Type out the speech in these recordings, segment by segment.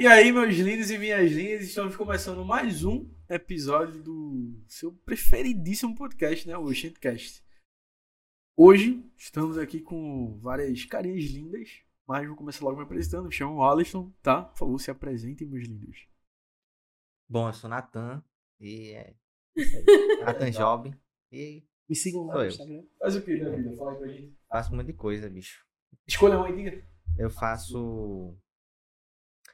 E aí, meus lindos e minhas lindas, estamos começando mais um episódio do seu preferidíssimo podcast, né? O Oxentcast. Hoje estamos aqui com várias carinhas lindas, mas vou começar logo me apresentando. Me chamo Alisson, tá? Por favor, se apresentem, meus lindos. Bom, eu sou Natan e é. Natan Job e Me sigam lá no. Instagram. Faz o que na vida? Fala aí pra gente. faço um monte de coisa, bicho. Escolha uma e diga. Eu faço.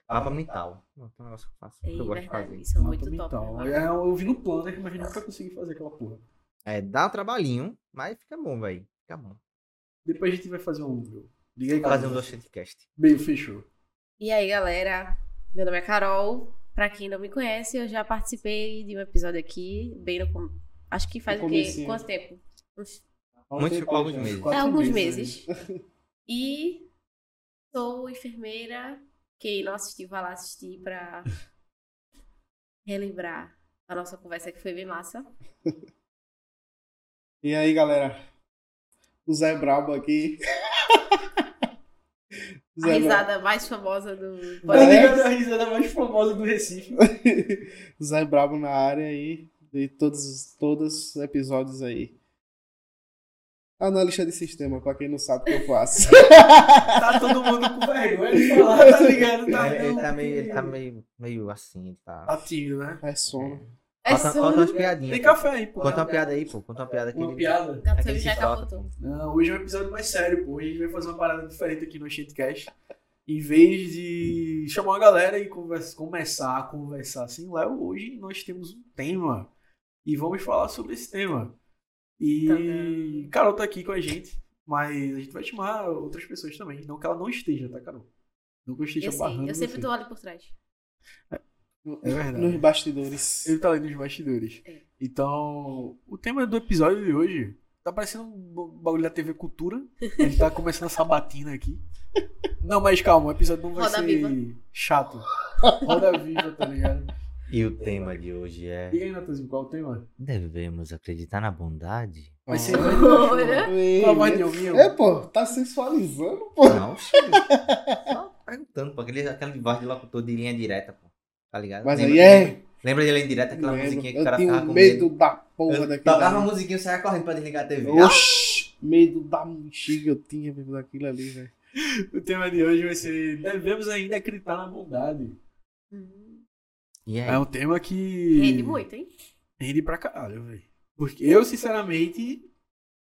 Mapa mental. Não, tem um negócio que eu faço. que É eu gosto de fazer. isso é muito top. mental. né? É, eu vi no planner, mas eu nunca consegui fazer aquela porra. É, dá um trabalhinho, mas fica bom, velho. Fica bom. Depois a gente vai fazer um. Liga aí, Vou fazer um. Docentcast. Meio fechou. E aí, galera? Meu nome é Carol. Pra quem não me conhece, eu já participei de um episódio aqui, bem no. Acho que faz No o quê? Quanto tempo? Uns- Muito tempo por alguns já. meses. É, alguns meses, meses. E sou enfermeira. Quem não assistiu, vai lá assistir pra relembrar a nossa conversa que foi bem massa. E aí, galera? O Zé Brabo aqui. A Zé risada mais famosa do podcast. ligado a risada mais famosa do Recife? Brabo. Zé Brabo na área aí. De todos, todos os episódios aí. Analista de sistema, pra quem não sabe o que eu faço. Tá todo mundo com vergonha de falar, tá ligado? Tá, ele, ele tá meio, ele tá meio, meio assim, tá. Tá tímido, né? É sono. É Conta, só- conta umas piadinhas. Tem pô. café aí, pô. Conta uma piada aí, pô. Conta uma piada aqui. Uma piada? Aquele já. Não, hoje é um episódio mais sério, pô. Hoje a gente vai fazer uma parada diferente aqui no Shitcast. Em vez de chamar uma galera e conversa- começar a conversar assim, Léo, hoje nós temos um tema. E vamos falar sobre esse tema. E Tadã. Carol tá aqui com a gente, mas a gente vai chamar outras pessoas também. Não que ela não esteja, tá, Carol? Não que eu esteja Eu sei, barrando eu sempre você. tô ali por trás. É verdade. Nos bastidores. Ele tá ali nos bastidores. É. Então, o tema do episódio de hoje tá parecendo um bagulho da TV Cultura. A gente tá começando a sabatina aqui. Não, mas calma, o episódio não vai Roda ser viva. chato. Roda viva, tá ligado? E o tema de hoje é. Diga aí, Natanzinho, qual o tema? Devemos acreditar na bondade? Vai ser. Olha. Com a voz de Alminho. É, pô, tá sensualizando, pô. Não, chega. Só perguntando, pô. Aquele, aquele voz de locutor de linha direta, pô. Tá ligado? Mas lembra, aí é. Lembra de linha direta, aquela Lembro. musiquinha que o Eu cara tenho ficava com medo medo? da porra Eu daquilo. tocava uma musiquinha e saia correndo pra desligar a TV. Oxi, medo da bexiga eu tinha mesmo daquilo ali, velho. O tema de hoje vai ser. Devemos ainda acreditar na bondade. Hum, E aí? É um tema que. Rende muito, hein? Rende pra caralho, velho. Porque eu, sinceramente,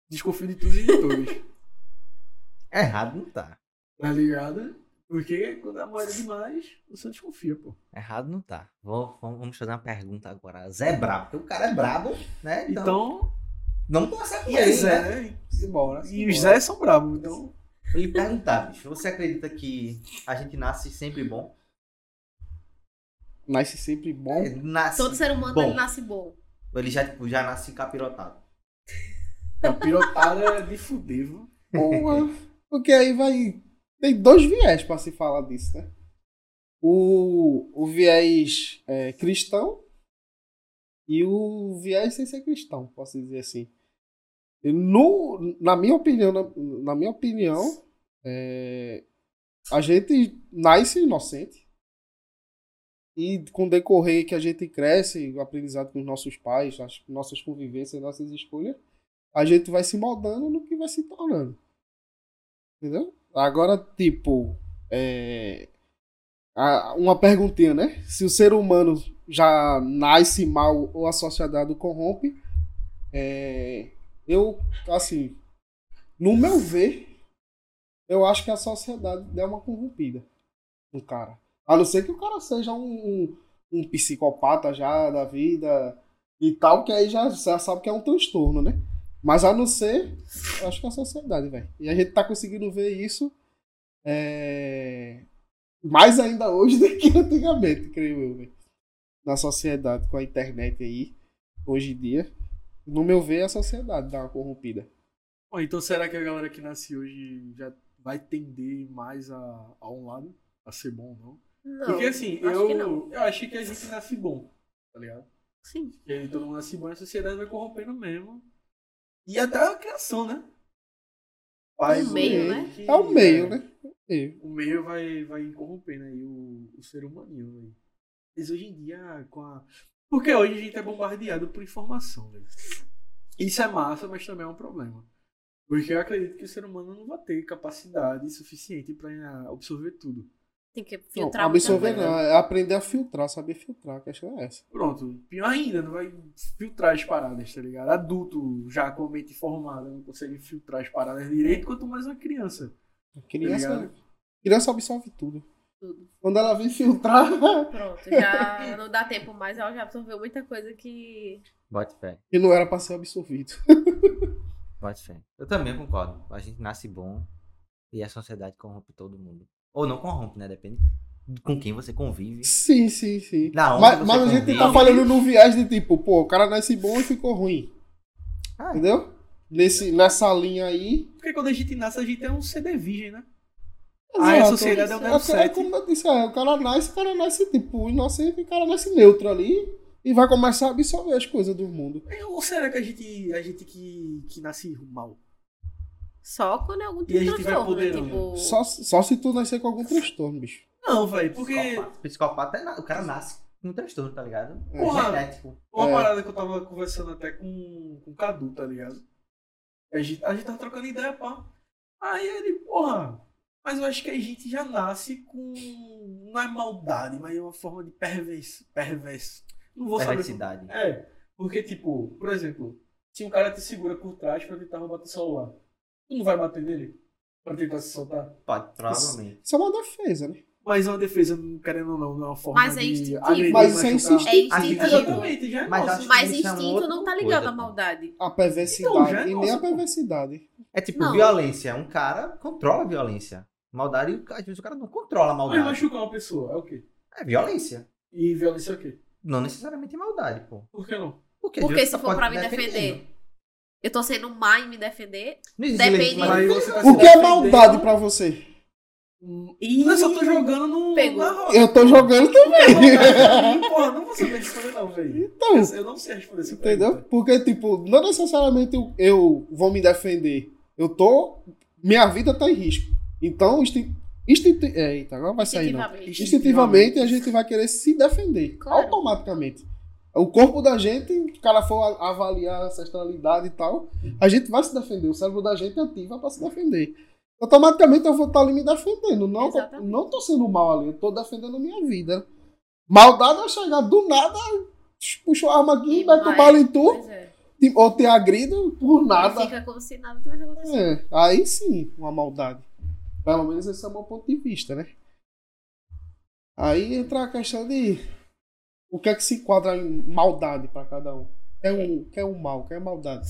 desconfio de tudo e de todos. Errado não tá. Tá ligado? Porque quando a moeda é demais, você desconfia, pô. Errado não tá. Vou, vamos fazer uma pergunta agora. Zé é brabo. Porque o cara é brabo, né? Então, Então, não com e ele, é Zé, né? né? Simbora. E os Zé são bravos, então. Vou lhe perguntar, bicho. Você acredita que a gente nasce sempre bom? Nasce sempre bom. É, Nasce Todo ser humano bom. ele nasce bom. Ou Ele já, tipo, já nasce capirotado. A pirotada é de fuder, viu? Porra. Porque aí vai. Tem dois viés pra se falar disso, né? O, o viés é, cristão e o viés sem ser cristão, posso dizer assim. No, na minha opinião, na, na minha opinião, é, a gente nasce inocente. E com o decorrer que a gente cresce, o aprendizado com os nossos pais, as nossas convivências, nossas escolhas, a gente vai se moldando no que vai se tornando. Entendeu? Agora, tipo, é, uma perguntinha, né? Se o ser humano já nasce mal ou a sociedade o corrompe, é, eu, assim, no meu ver, eu acho que a sociedade deu uma corrompida no cara. A não ser que o cara seja um, um, um psicopata já da vida e tal, que aí já, já sabe que é um transtorno, né? Mas a não ser, eu acho que é a sociedade, velho. E a gente tá conseguindo ver isso é, mais ainda hoje do que antigamente, creio eu, velho. Na sociedade, com a internet aí, hoje em dia. No meu ver, a sociedade dá uma corrompida. Bom, então será que a galera que nasce hoje já vai tender mais a, a um lado? A ser bom, não? Não, Porque assim, acho eu, que não. eu achei que a gente nasce bom, tá ligado? Sim. Que aí todo mundo nasce bom e a sociedade vai corrompendo mesmo. E até a criação, né? O meio, né? É o meio, né? E, o meio vai, vai corrompendo aí o, o ser humaninho, velho. Mas hoje em dia, com a. Porque hoje a gente é bombardeado por informação, velho. Isso é massa, mas também é um problema. Porque eu acredito que o ser humano não vai ter capacidade suficiente para absorver tudo. Tem que não, filtrar muita absorver não, é aprender a filtrar, saber filtrar, a questão é essa. Pronto, pior ainda, não vai filtrar as paradas, tá ligado? Adulto, já com a mente formada, não consegue filtrar as paradas direito, quanto mais uma criança. A criança, ligado? criança absorve tudo. Tudo. Quando ela vem filtrar, Pronto, já não dá tempo mais, ela já absorveu muita coisa que. Bote fé. que não era pra ser absorvido. Bote fé. Eu também concordo. A gente nasce bom e a sociedade corrompe todo mundo. Ou não corrompe, né? Depende com quem você convive. Sim, sim, sim. Mas, você mas a gente tá falando no viés de tipo, pô, o cara nasce bom e ficou ruim. Ah, Entendeu? Nesse, nessa linha aí. Porque quando a gente nasce, a gente é um CD virgem, né? Ah, a sociedade é um é, Neo é como eu disse, é, o cara nasce, o cara nasce tipo inocente, o cara nasce neutro ali e vai começar a absorver as coisas do mundo. Ou será que a gente, a gente que, que nasce mal? Só quando é algum tipo de transtorno, né? poder, Tipo. Só, só se tu nascer com algum transtorno, bicho. Não, velho, porque Psicopata. Psicopata é na- o cara nasce com um transtorno, tá ligado? É. Porra. Genético. uma É. parada que eu tava conversando até com, com o Cadu, tá ligado? A gente, a gente tava trocando ideia, pá. Aí ele, porra, mas eu acho que a gente já nasce com. Não é maldade, mas é uma forma de perverso. perverso. Não vou saber. Perversidade. como- É, porque, tipo, por exemplo, se um cara te segura por trás pra tentar roubar teu celular, tu não vai bater nele? Pra tentar se soltar? Pode, provavelmente. Isso é uma defesa, né? Mas é uma defesa, querendo ou não, não é uma forma Mas é de instintivo. agredir, Mas isso é instintivo. É instintivo. Exatamente, já é Mas Mas é instinto não tá ligado coisa, à maldade. A perversidade. Então, é e nem a perversidade. É tipo Não. violência. Um cara controla a violência. Maldade, às vezes o cara não controla a Mas maldade. machucar uma pessoa é o quê? É violência. E violência é o quê? Não necessariamente maldade, pô. Por que não? Porque, Porque se for pra me defendendo. defender, eu tô sendo má em me defender. Não existe Depende- Mas tá O que é maldade pra você? Ih, eu só tô jogando no. Pegou. Eu tô jogando também. Porra, não vou saber responder, não, velho. Então, Eu não sei responder essa entendeu? pergunta. Porque, tipo, não necessariamente eu, eu vou me defender. Eu tô. Minha vida tá em risco. Então, instin... instinti... é, Eita, agora vai sair, não. Instintivamente. Instintivamente a gente vai querer se defender. Claro. Automaticamente. O corpo da gente, se o cara for avaliar a ancestralidade e tal, a gente vai se defender. O cérebro da gente ativa pra se defender. Automaticamente eu vou estar ali me defendendo. Não, Exatamente. não tô sendo mal ali, eu tô defendendo a minha vida. Maldade é chegar do nada, puxa a arma aqui, mete o bala em tu, é. ou te agrido por nada. Fica como se nada tivesse acontecido. É, aí sim, uma maldade. Pelo menos esse é o meu ponto de vista, né? Aí entra a questão de o que é que se enquadra em maldade pra cada um. Quer um, quer um mal, quer maldade.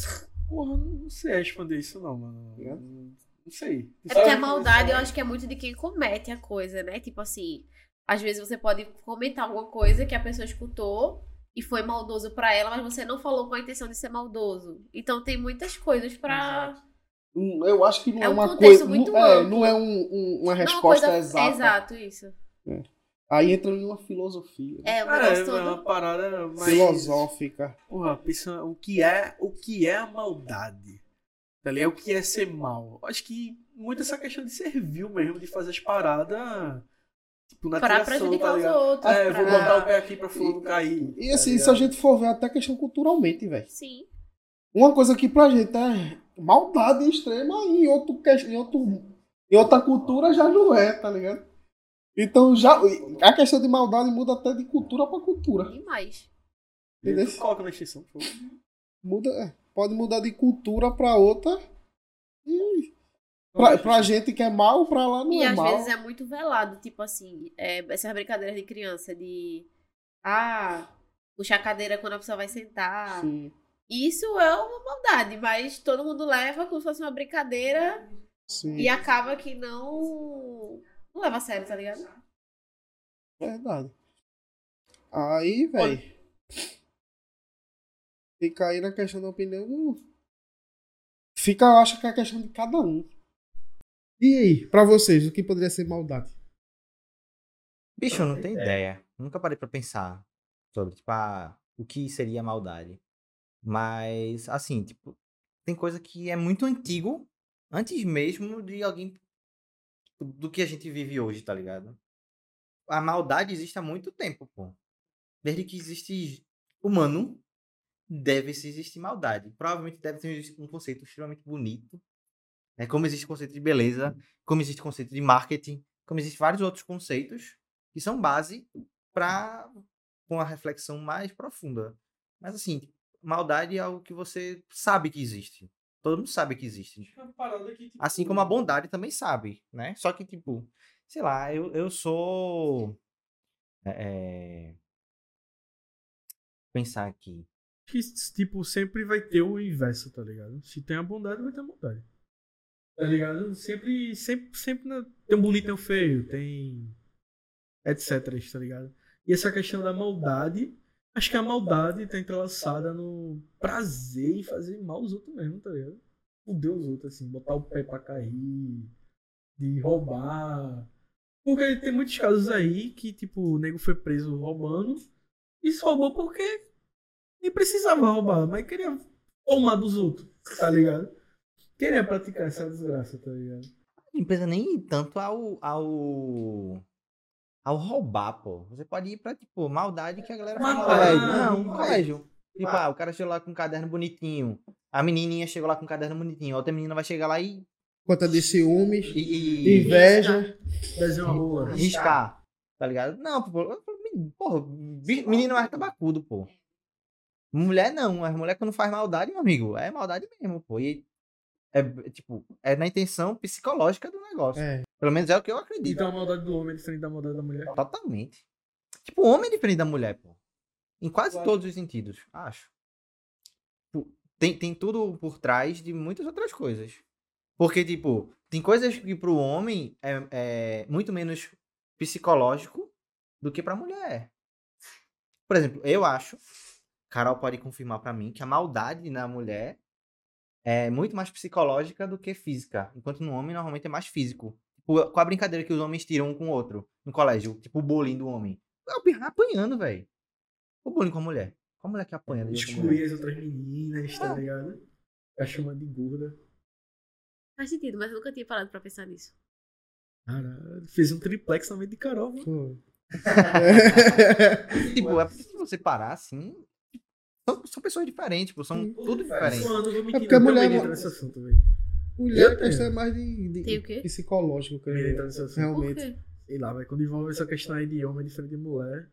Porra, não sei responder isso, não, mano. Ligado? Não sei. É porque a maldade eu acho que é muito de quem comete a coisa, né? Tipo assim, às vezes você pode comentar alguma coisa que a pessoa escutou e foi maldoso pra ela, mas você não falou com a intenção de ser maldoso. Então tem muitas coisas pra. Hum, Eu acho que não é, É um uma contexto coisa. muito não, é, amplo. não é um- um- uma Não é uma resposta coisa- exata. Exato, isso. Aí entra em uma filosofia. né? É, É, é uma parada mais. Filosófica. Porra, pensa o que é, o que é a maldade. Tá ligado? O que é ser mal. Acho que muito essa questão de servil mesmo, de fazer as paradas. Tipo, na Pra tiração, prejudicar tá os outros. É, pra... vou botar o pé aqui pra fulano cair. E tá assim, ligado? se a gente for ver até questão culturalmente, velho. Sim. Uma coisa que pra gente é maldade extrema em, outro, que- em, outro, em outra cultura já não é, tá ligado? Então já a questão de maldade muda até de cultura pra cultura. Demais. Entendeu? Coloca na extensão, por favor. Muda, é, pode mudar de cultura pra outra. E pra, pra gente que é mal, pra lá não E é às mal. vezes é muito velado, tipo assim, é, essas brincadeiras de criança de. Ah, puxar a cadeira quando a pessoa vai sentar. Sim, Isso é uma maldade, mas todo mundo leva como se fosse uma brincadeira sim. e acaba que não. Não leva a sério, tá ligado? Verdade. Aí, velho. Fica aí na questão da opinião do. Fica, eu acho que é a questão de cada um. E aí, pra vocês, o que poderia ser maldade? Bicho, eu não tenho ideia. Nunca parei pra pensar sobre, tipo, ah, o que seria maldade. Mas, assim, tipo, tem coisa que é muito antigo, antes mesmo de alguém do que a gente vive hoje, tá ligado? A maldade existe há muito tempo, pô. Desde que existe humano, deve se existir maldade. Provavelmente deve ter um conceito extremamente bonito. Né? Como existe o conceito de beleza, como existe o conceito de marketing, como existem vários outros conceitos que são base para uma reflexão mais profunda. Mas assim, maldade é algo que você sabe que existe. Todo mundo sabe que existe. tipo, Assim como a bondade também sabe, né? Só que, tipo, sei lá, eu, eu sou. É... Pensar aqui. que, tipo, sempre vai ter o inverso, tá ligado? Se tem a bondade, vai ter a bondade. Tá ligado? Sempre, sempre, sempre na- tem um bonito, tem um feio, tem. etc, tá ligado? E essa questão da maldade, acho que a maldade tá entrelaçada no prazer em fazer mal aos outros mesmo, tá ligado? Fuder os outros, assim, botar o pé pra cair, de roubar. Porque tem muitos casos aí que, tipo, o nego foi preso roubando e só roubou porque nem precisava roubar, mas queria tomar dos outros, tá ligado? Queria praticar essa desgraça, tá ligado? Não precisa nem tanto ao, ao. Ao roubar, pô. Você pode ir pra, tipo, maldade que a galera faz no Matar. colégio. Não, no colégio. Tipo, ah, o cara chegou lá com um caderno bonitinho. A menininha chegou lá com um caderno bonitinho. A outra menina vai chegar lá e. Conta de ciúmes, e, e- inveja. Desenho uma rola. riscar. Tá ligado? Não, pô. Porra, menino mais tabacudo, pô. Mulher não. As mulher quando faz maldade, meu amigo, é maldade mesmo, pô. E é, tipo, é na intenção psicológica do negócio. É. Pelo menos é o que eu acredito. Então a maldade do homem é diferente da maldade da mulher. Totalmente. Tipo, o homem é diferente da mulher, pô. Em quase acho. todos os sentidos, acho. Tem, tem tudo por trás de muitas outras coisas. Porque, tipo, tem coisas que pro homem é, é muito menos psicológico do que pra mulher. Por exemplo, eu acho, Carol pode confirmar pra mim, que a maldade na mulher é muito mais psicológica do que física. Enquanto no homem, normalmente é mais físico. Tipo, com a brincadeira que os homens tiram um com o outro no colégio. Tipo, o bullying do homem. É o pirra apanhando, velho. O bullying com a mulher. Qual a mulher que apanha? Excluir as outras meninas, tá ligado? Ficar chamando de gorda. Faz sentido, mas eu nunca tinha parado pra pensar nisso. Caralho, fez um triplex na mente de Carol, mano. Tipo, é porque se você parar assim. São, são pessoas diferentes, pô, são tudo diferente. Mano, eu mentir, porque a mulher- entra nesse assunto, velho. Mulher, Eu a questão é mais de, de- Tem o quê? psicológico, que nesse assunto. Realmente. Sei lá, velho. Quando envolve essa questão aí de homem diferente de mulher.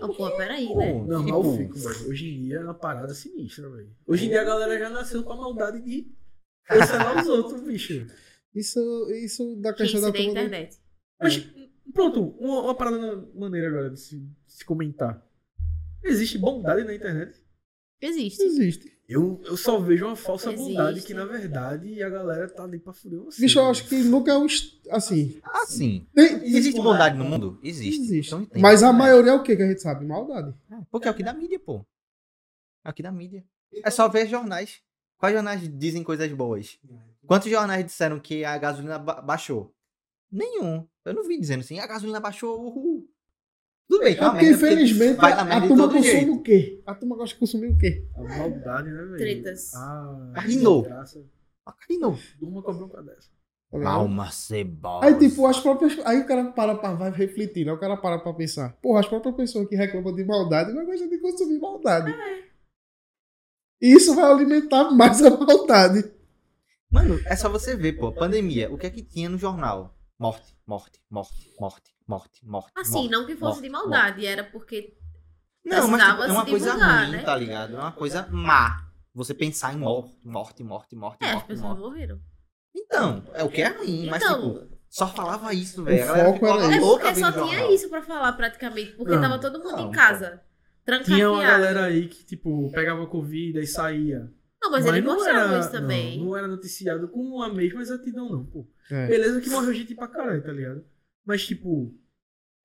Oh, pô, peraí, Pô, né? Não, tipo, mas eu fico, velho. Hoje em dia é uma parada sinistra, velho. Hoje em dia a galera já nasceu com a maldade de cancelar os outros, bicho. Isso, isso da Que questão da ensinei a turma do- internet. Mas, pronto, uma, uma parada maneira agora de se, de se comentar. Existe bondade na internet? Existe. Existe. Eu, eu só vejo uma falsa Existe. bondade que, na verdade, a galera tá ali pra fuder você. Bicho, eu velho. acho que nunca é um. est- Assim. Assim. Tem, Existe bondade no mundo? Existe. Existe. Então. Mas a maioria é o que que a gente sabe? Maldade. É, Porque é o que dá mídia, pô. É o que dá mídia. É só ver jornais. Quais jornais dizem coisas boas? Quantos jornais disseram que a gasolina ba- baixou? Nenhum. Eu não vi dizendo assim, a gasolina baixou, uhul. Tudo bem, é É uma porque, merda, porque infelizmente, dar a de turma consome jeito. o quê? A turma gosta de consumir o quê? A maldade, né, velho? Tretas. Ah, Carino. graça. Ah, Carino. Durma com a bronca dessa. Tá ligado? Alma cebosa. Aí, tipo, as próprias. Aí o cara para pra. Vai refletir, né? O cara para pra pensar. Porra, as próprias pessoas que reclamam de maldade não gostam de consumir maldade. E isso vai alimentar mais a maldade. Mano, é só você ver, pô. Pandemia. O que é que tinha no jornal? Morte, morte, morte, morte, morte, morte. Assim, morte, não que fosse morte, de maldade, era porque. Não, mas tipo, é uma coisa divulgar, ruim, né? tá ligado? É uma coisa má. Você pensar em morte, morte, morte, morte, É, as morte, pessoas morte. morreram. Então, é o que é ruim, mas Então. tipo, só falava isso, velho. Foco era É louca porque só tinha jornal. isso pra falar praticamente. Porque Não, tava todo mundo não, em casa. Tinha uma Trancafiado. galera aí que, tipo, pegava Covid e saía. Não, mas, não mostravam era- isso também. Não, não era noticiado com a mesma exatidão, não, pô. É. Beleza que morreu gente pra caralho, tá ligado? Mas, tipo,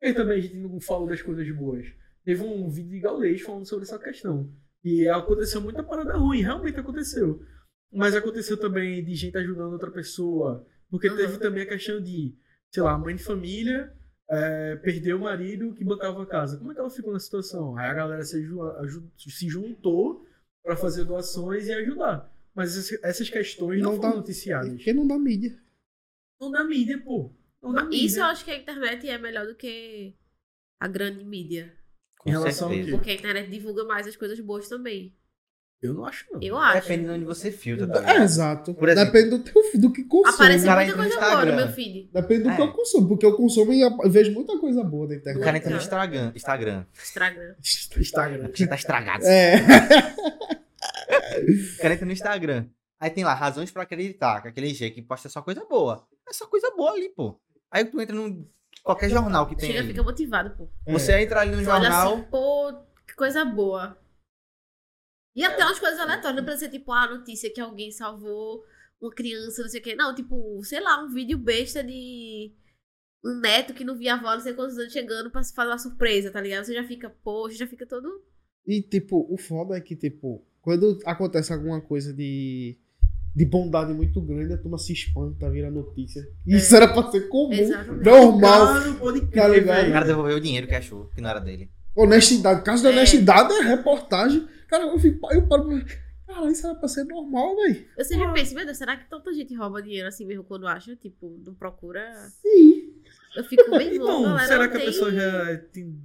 e também a gente não falou das coisas boas. Teve um vídeo de Gaulês falando sobre essa questão. E aconteceu muita parada ruim, realmente aconteceu. Mas aconteceu também de gente ajudando outra pessoa. Porque teve também a questão de, sei lá, mãe de família é, perdeu o marido que bancava a casa. Como é que ela ficou na situação? Aí a galera se, se juntou pra fazer doações e ajudar. Mas essas- questões não, Não foram dá- noticiadas. Porque não dá mídia. Não da mídia, pô. Isso eu acho que a internet é melhor do que a grande mídia. Com Em relação ao certeza. Porque a internet divulga mais as coisas boas também. Eu não acho, não. Eu acho. Depende de onde você filtra É, também. exato. Por exemplo- Depende do, teu, do que consome. Aparece muita coisa boa no Instagram. meu feed. Depende do É. que eu consumo. Porque eu consumo e vejo muita coisa boa na O internet. cara entra no. Instagram. Instagram. Instagram. Instagram. Que tá estragado. É. O cara entra no Instagram. Aí tem lá, razões pra acreditar, com aquele G que posta só coisa boa. É só coisa boa ali, pô. Aí tu entra num qualquer jornal que tem Chega, ali. fica motivado, pô. Você entra ali no olha jornal, assim, pô, que coisa boa. E até umas coisas aleatórias, não precisa ser tipo a notícia que alguém salvou uma criança, não sei o quê. Não, tipo, sei lá, um vídeo besta de um neto que não via a avó, não sei quantos anos chegando pra fazer uma surpresa, tá ligado? Você já fica, poxa, já fica todo. E, tipo, o foda é que, tipo, quando acontece alguma coisa de, de bondade muito grande, a turma se espanta, vira notícia. Isso era pra ser comum, Exatamente. normal. Cara, não pode Tá crer, ligado? o cara devolveu o dinheiro que achou, que não era dele. Honestidade. Caso de É. honestidade é reportagem. Cara, eu fico. Eu paro. Cara, isso era pra ser normal, velho. Eu sempre penso, meu Deus, será que tanta gente rouba dinheiro assim mesmo quando acha? Tipo, não procura. Sim. Eu fico bem Então, bom, galera. será que a tem- pessoa já, tem,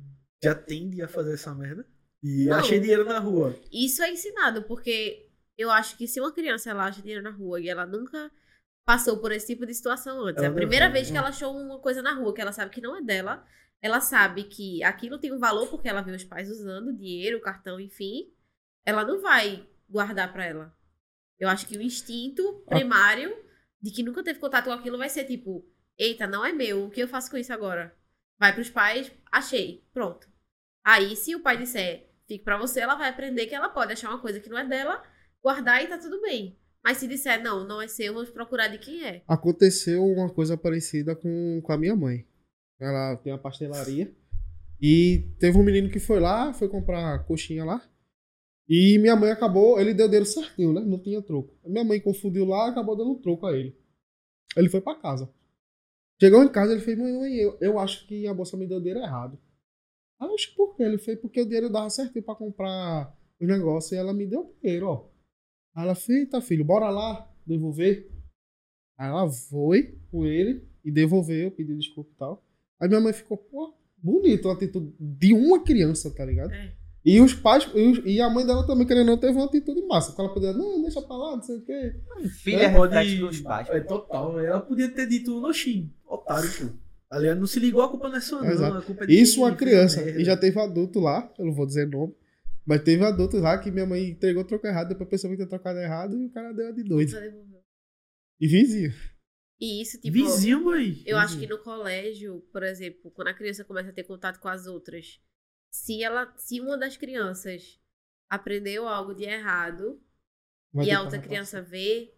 já tende a fazer essa merda? E Não. achei dinheiro na rua. Isso é ensinado, porque eu acho que se uma criança ela acha dinheiro na rua e ela nunca passou por esse tipo de situação antes, é a primeira devolve, vez que né? ela achou uma coisa na rua que ela sabe que não é dela, ela sabe que aquilo tem um valor porque ela vê os pais usando dinheiro, cartão, enfim, ela não vai guardar pra ela. Eu acho que o instinto primário de que nunca teve contato com aquilo vai ser tipo, eita, não é meu, o que eu faço com isso agora? Vai pros pais, achei, pronto. Aí, se o pai disser, fique pra você, ela vai aprender que ela pode achar uma coisa que não é dela, guardar e tá tudo bem. Mas se disser, não, não é seu, vamos procurar de quem é. Aconteceu uma coisa parecida com, com a minha mãe. Ela tem uma pastelaria. E teve um menino que foi lá, foi comprar coxinha lá. E minha mãe acabou, ele deu dinheiro certinho, né? Não tinha troco. Minha mãe confundiu lá acabou dando troco a ele. Ele foi pra casa. Chegou em casa, ele fez, mãe, mãe, eu, eu acho que a moça me deu dinheiro errado. Eu acho por quê? Ele fez porque o dinheiro dava certinho pra comprar os negócios e ela me deu dinheiro, ó. Aí ela fez, eita filho, bora lá devolver. Aí ela foi com ele e devolveu, pediu desculpa e tal. Aí minha mãe ficou, pô, bonito a atitude de uma criança, tá ligado? É. E os pais, e, os- e a mãe dela também, querendo ou não, teve uma atitude massa. Porque ela podia, não, deixa pra lá, não sei o quê. Filha é pode- dos pais. É total. Ela podia ter dito, oxi, otário, pô. Aliás, não se ligou, a culpa não é sua, não. Exato. A culpa é de Isso uma criança. merda. E já teve adulto lá, eu não vou dizer nome, mas teve adulto lá que minha mãe entregou troco errado, depois pensou que tinha trocado errado e o cara deu a de doido. E vizinho. E isso, tipo, Vizinho, boy. eu acho que no colégio, por exemplo, quando a criança começa a ter contato com as outras, se ela, se uma das crianças aprendeu algo de errado Vai e a outra passar. criança vê,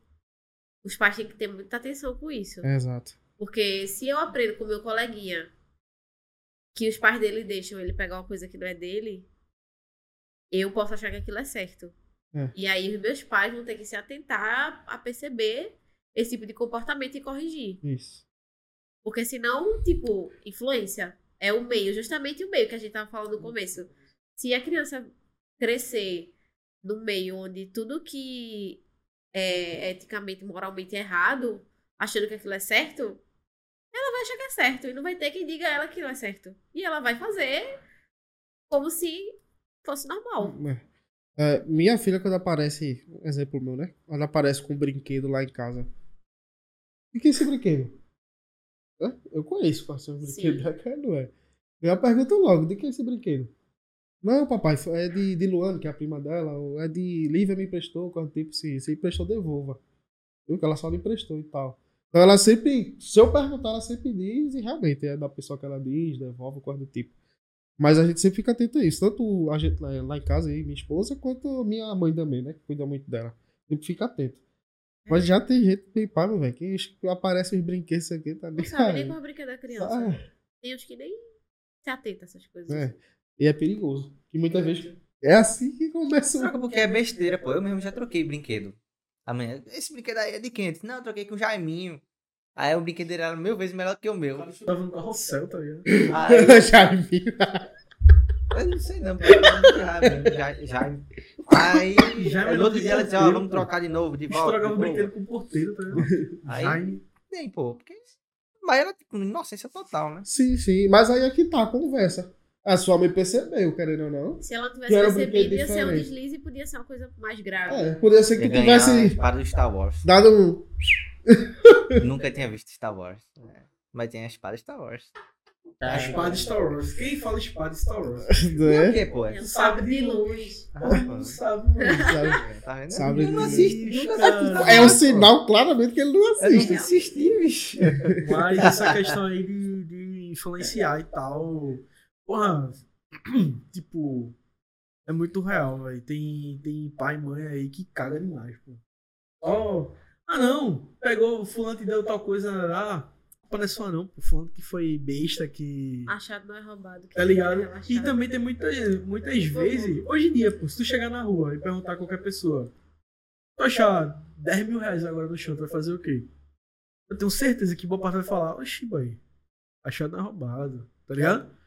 os pais têm que ter muita atenção com isso. É, exato. Porque se eu aprendo com meu coleguinha que os pais dele deixam ele pegar uma coisa que não é dele, eu posso achar que aquilo é certo. É. E aí os meus pais vão ter que se atentar a perceber esse tipo de comportamento e corrigir. Isso. Porque senão, tipo, influência é o meio, justamente o meio que a gente tava falando no começo. Se a criança crescer num meio onde tudo que é eticamente, moralmente errado, achando que aquilo é certo, ela vai achar que é certo e não vai ter quem diga a ela que não é certo. E ela vai fazer como se fosse normal. É. É, minha filha, quando aparece, exemplo meu, né? Ela aparece com um brinquedo lá em casa. E que é esse brinquedo? Hã? Eu conheço é o brinquedo da é? Eu pergunto logo, de que é esse brinquedo? Não, papai, é de, de Luana, que é a prima dela, ou é de Lívia me emprestou, quando tipo, se, se emprestou, devolva. Viu? Que ela só me emprestou e tal. Então ela sempre, se eu perguntar, ela sempre diz, e realmente é da pessoa que ela diz, devolve, coisa do tipo. Mas a gente sempre fica atento a isso. Tanto a gente lá, lá em casa, aí, minha esposa, quanto minha mãe também, né? Que cuida muito dela. Sempre fica atento. Mas já tem gente bem pago, velho, que aparece os brinquedos aqui, tá Não nem sabe nem aí. qual é o brinquedo da criança. Ah, Tem uns que nem se atenta a essas coisas. é. E é perigoso. Que muitas vezes é assim que começa. Troca porque é besteira, pô. Eu mesmo já troquei brinquedo. Amanhã, esse brinquedo aí é de quem? Disse, Não, eu troquei com o Jaiminho. Aí o brinquedo dele era mil vezes melhor que o meu. Tava no carrossel, tá ligado? Aí, Já vi. eu não sei não, pô, eu não já, já, já. Aí, Já é no outro que dia ela disse, ó, vamos trocar de novo, de volta. Estragava o brinquedo com o porteiro, tá ligado? Aí, tem, pô. Porque vai ela, tipo, inocência total, né? Sim, sim. Mas aí aqui tá a conversa. A sua mãe percebeu, querendo ou não. Se ela tivesse Que era um percebido, brinquedo ia ser um deslize e podia ser uma coisa mais grave. É, podia ser que tivesse espada do Star Wars. dado um. Nunca tinha visto Star Wars. É. Mas tem a espada Star Wars. A espada Star Wars. Quem fala espada Star Wars? E o Né? que, pô? É um sabre de luz. Ah, Não sabe, mano. Sabe? Tá vendo? Eu não de luz, assisti. É um sinal claramente que ele não Eu assiste. assisti, bicho. Mas essa questão aí de, de influenciar e tal. Porra, tipo, é muito real, velho. Tem, tem pai e mãe aí que caga demais, pô. Ó, ah não, pegou, fulano te deu tal coisa lá. Culpa não é sua não, pô. Fulano que foi besta, que. Achado não é roubado. Tá ligado? É E também tem muitas, muitas vezes, hoje em dia, pô, se tu chegar na rua e perguntar a qualquer pessoa, tu achar 10 mil reais agora no chão, tu vai fazer o quê? Eu tenho certeza que boa parte vai falar, oxi, boy, achado não é roubado, tá ligado?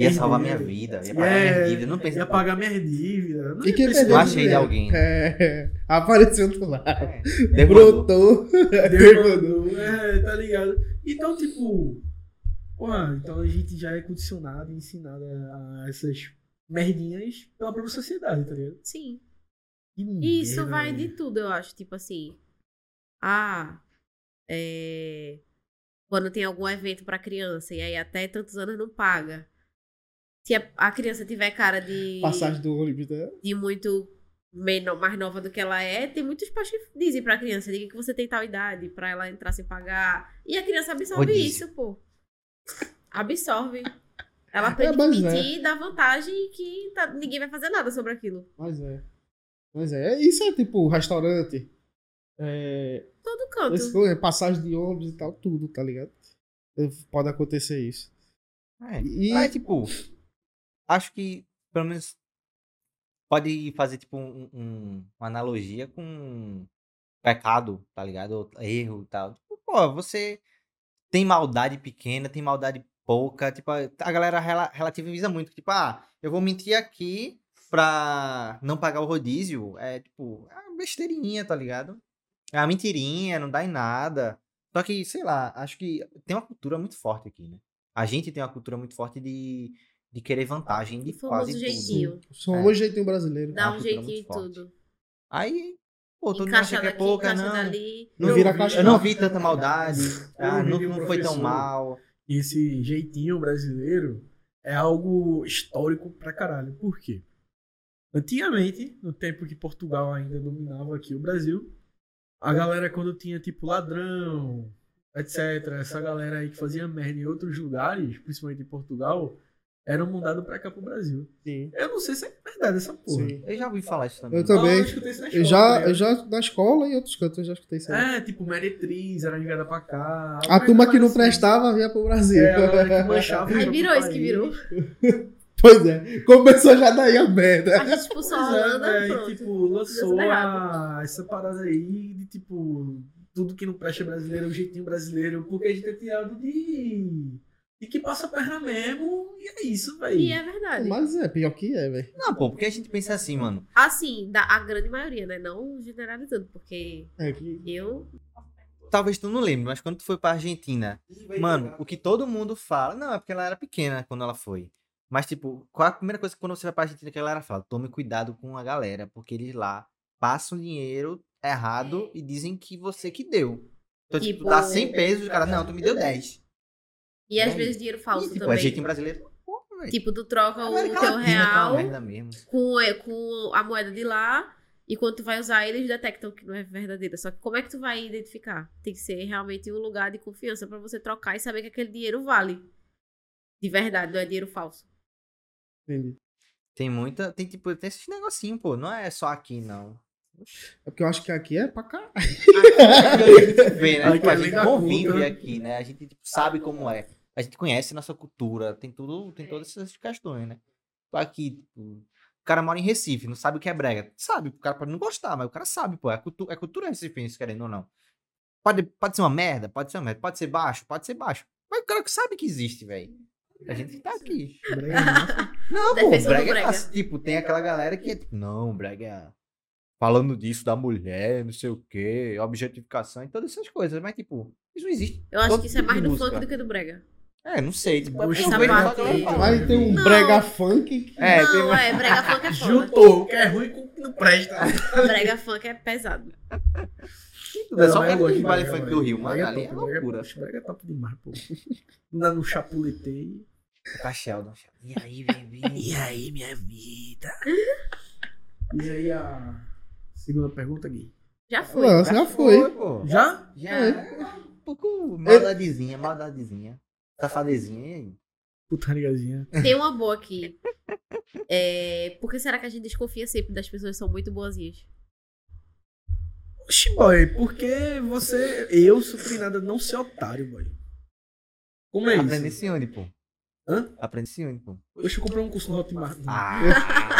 Ia salvar minha vida. Ia pagar É, minha dívida. Não pensa Ia pagar minhas dívidas. Não E Eu achei de alguém. É, apareceu do lado. É. Derrubou. Brotou. Mandou, é, tá ligado? Então, tipo, porra, então a gente já é condicionado e ensinado a essas merdinhas pela própria sociedade, tá ligado? Sim. Que E isso vai de tudo, eu acho. Tipo assim. Ah, é. Quando tem algum evento pra criança e aí até tantos anos não paga. Se a, a criança tiver cara de, Passagem do ônibus, né? de muito menor, mais nova do que ela é, tem muitos pais que dizem pra criança, diga que você tem tal idade pra ela entrar sem pagar. E a criança absorve isso, pô. Absorve. Ela aprende É, mas que é. dá vantagem e que tá- ninguém vai fazer nada sobre aquilo. Mas é. Mas é. Isso é tipo restaurante. É, Todo canto. esse coisa, passagem de ônibus e tal, tudo, tá ligado? Pode acontecer isso. É. E Aí, tipo, acho que, pelo menos, pode fazer, tipo, um, um- uma analogia com pecado, tá ligado? Ou Erro e tal. Tipo, pô, você tem maldade pequena, tem maldade pouca. Tipo, a galera rela- relativiza muito. Tipo, ah, eu vou mentir aqui pra não pagar o rodízio. É, tipo, é uma besteirinha, tá ligado? É uma mentirinha, não dá em nada. Só que, sei lá, acho que tem uma cultura muito forte aqui, né? A gente tem uma cultura muito forte de, de querer vantagem de quase tudo. jeitinho. só É. um jeitinho brasileiro. Dá uma um cultura jeitinho em tudo. Aí, pô, todo mundo acha que é daqui, pouca, não. dali. Não Eu vira vi- caixa. Eu não vi tanta maldade. Ah, não, um não foi tão mal. Esse jeitinho brasileiro é algo histórico pra caralho. Por quê? Antigamente, no tempo que Portugal ainda dominava aqui o Brasil, a galera quando tinha tipo ladrão, etc, essa galera aí que fazia merda em outros lugares, principalmente em Portugal, eram mandados pra cá pro Brasil. Sim. Eu não sei se é verdade essa porra. Sim. Eu já ouvi falar isso também. Eu também. eu escutei isso na Eu escola, já, tá eu já, na escola e outros cantos eu já escutei isso. aí. É, tipo, meretriz, era enviada pra cá. a turma que não prestava vinha pro Brasil. É, a que manchava. Aí virou isso que virou. Pois é. Começou já daí a merda. A gente expulsou a Pois é, Holanda, véi, pronto. tipo, lançou a, essa parada aí de tipo, tudo que não presta brasileiro, o jeitinho brasileiro, porque a gente é tirado de. De que passa a perna mesmo, e é isso, velho. E é verdade. Mas é, pior que é, velho. Não, pô, porque a gente pensa assim, mano. Assim, da, a grande maioria, né? Não generalizando, porque É que eu. Talvez tu não lembre, mas quando tu foi pra Argentina, mano, o que todo mundo fala. Não, é porque ela era pequena quando ela foi. Mas, tipo, qual a primeira coisa que quando você vai pra Argentina que a galera fala? Tome cuidado com a galera, porque eles lá passam dinheiro errado e dizem que você que deu. Então, tipo, Tipo- dá 100 pesos, o cara, não, tu me deu 10. E às aí? vezes dinheiro falso E, tipo, também. é jeitinho brasileiro. Porra. Tipo, tu troca o teu Latina é uma real com, com a moeda de lá. E quando tu vai usar, eles detectam que não é verdadeira. Só que como é que tu vai identificar? Tem que ser realmente um lugar de confiança pra você trocar e saber que aquele dinheiro vale. De verdade, não é dinheiro falso. entendi. Tem muita. Tem, tipo, tem esses negocinhos, pô. Não é só aqui, não. É porque eu acho que aqui é pra cá. a gente vê, né? Aqui Tipo, a além gente convive cultura. aqui, né? A gente tipo, sabe como é. A gente conhece nossa cultura, tem tudo, tem todas essas questões, né? Aqui, tipo, o cara mora em Recife, não sabe o que é brega. Sabe, o cara pode não gostar, mas o cara sabe, pô. É cultura, é cultura recifense, querendo ou não. Pode, pode ser uma merda, pode ser uma merda. Pode ser baixo, pode ser baixo. Mas o cara que sabe que existe, velho. A gente tá aqui. Brega. Não, pô, do brega, é massa. Tipo, tem aquela galera que é tipo, não, brega é falando disso da mulher, não sei o quê, objetificação e todas essas coisas. Mas, tipo, Isso não existe. Eu acho Todo que isso é mais tipo do de música. funk do que do brega. É, não sei. Tipo, que fala. Aí tem um Não. brega funk que É, tem não, uma- é, brega funk é foda. Juntou o que é ruim com o que não presta. Brega funk é pesado. É só Não, o gosto de baile funk do Rio, mano. Ali é top, brega loucura. Brega é top demais, pô. Ainda no chapuletei. Com Sheldon. E aí, bebê? E aí, minha vida? E aí a segunda pergunta, Gui? Já foi. Não, já foi. pô. Já? Já. é Um pouco maldadezinha, maldadezinha. Safadezinha, aí? Putariazinha. Tem uma boa aqui. É, por que será que a gente desconfia sempre das pessoas que são muito boazinhas? Oxi, boy, porque você. Eu sou treinado a não ser otário, boy. Como é Aprende isso? se onde, pô? Hã? Aprende se onde, pô? Hoje eu comprei um curso no Hotmart. Ah,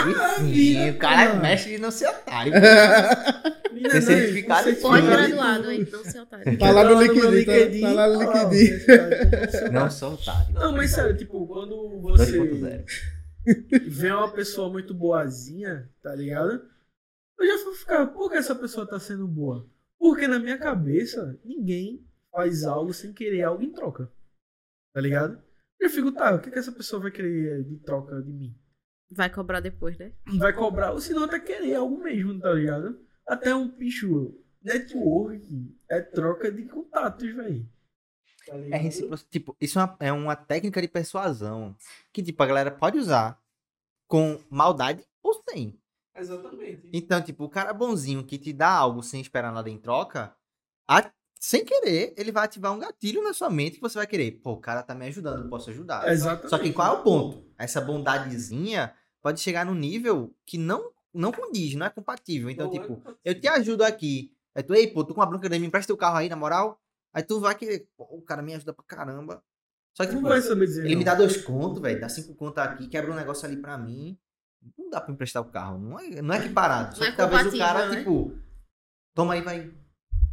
aí sim, o cara mexe de não ser otário. Tem não, certificado você e Pode Sim. graduado, hein? Não ser otário. Tá lá no LinkedIn, tá- tá lá no Ah, LinkedIn. você tá- Não sou otário. Não, mas sério, tipo, quando você 2.0. vê uma pessoa muito boazinha, tá ligado? Eu já vou ficar, por que essa pessoa tá sendo boa? Porque na minha cabeça, ninguém faz algo sem querer algo em troca. Tá ligado? Eu fico, tá, o que, que essa pessoa vai querer de troca de mim? Vai cobrar depois, né? Vai cobrar, ou senão até querer algo mesmo, tá ligado? Até um bicho network é troca de contatos, velho. Tá É recíproco. Tipo, isso é uma, é uma técnica de persuasão que, tipo, a galera pode usar com maldade ou sem. Exatamente. Então, tipo, o cara bonzinho que te dá algo sem esperar nada em troca, a- sem querer, ele vai ativar um gatilho na sua mente que você vai querer. Pô, o cara tá me ajudando, eu posso ajudar. Exatamente. Só que qual é o ponto? Essa bondadezinha pode chegar num nível que não, não condiz, não é compatível. Então, tipo, eu te ajudo aqui. Aí tu, ei, pô, tu com uma bronca de mim, empresta teu carro aí, na moral. Aí tu vai querer, pô, o cara me ajuda pra caramba. Só que, não tipo, vai saber dizer. ele não. me dá dois contos, velho, dá cinco contos aqui, quebra um negócio ali pra mim. Não dá pra emprestar o carro, não é, não é equiparado. Só Não é que talvez o cara, né? tipo, toma aí, vai,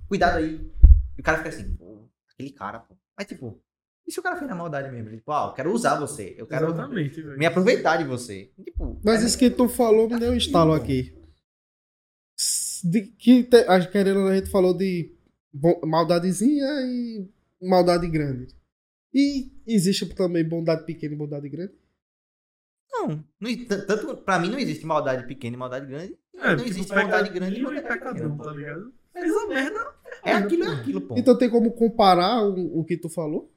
cuidado aí. E o cara fica assim, pô, aquele cara, pô. Mas, tipo, e se o cara fez na maldade mesmo? Tipo, ah, eu quero usar você, eu quero Exatamente, velho. me aproveitar de você. Tipo, Mas é isso que tu falou me deu um estalo aqui. De, que te, que querendo a gente falou de maldadezinha e maldade grande. E existe também bondade pequena e bondade grande? Não, não tanto pra mim não existe maldade pequena e maldade grande. É, não tipo, existe maldade grande e maldade pequena. tá ligado? Fez a merda. É aquilo, é aquilo, pô. Então tem como comparar o, o que tu falou?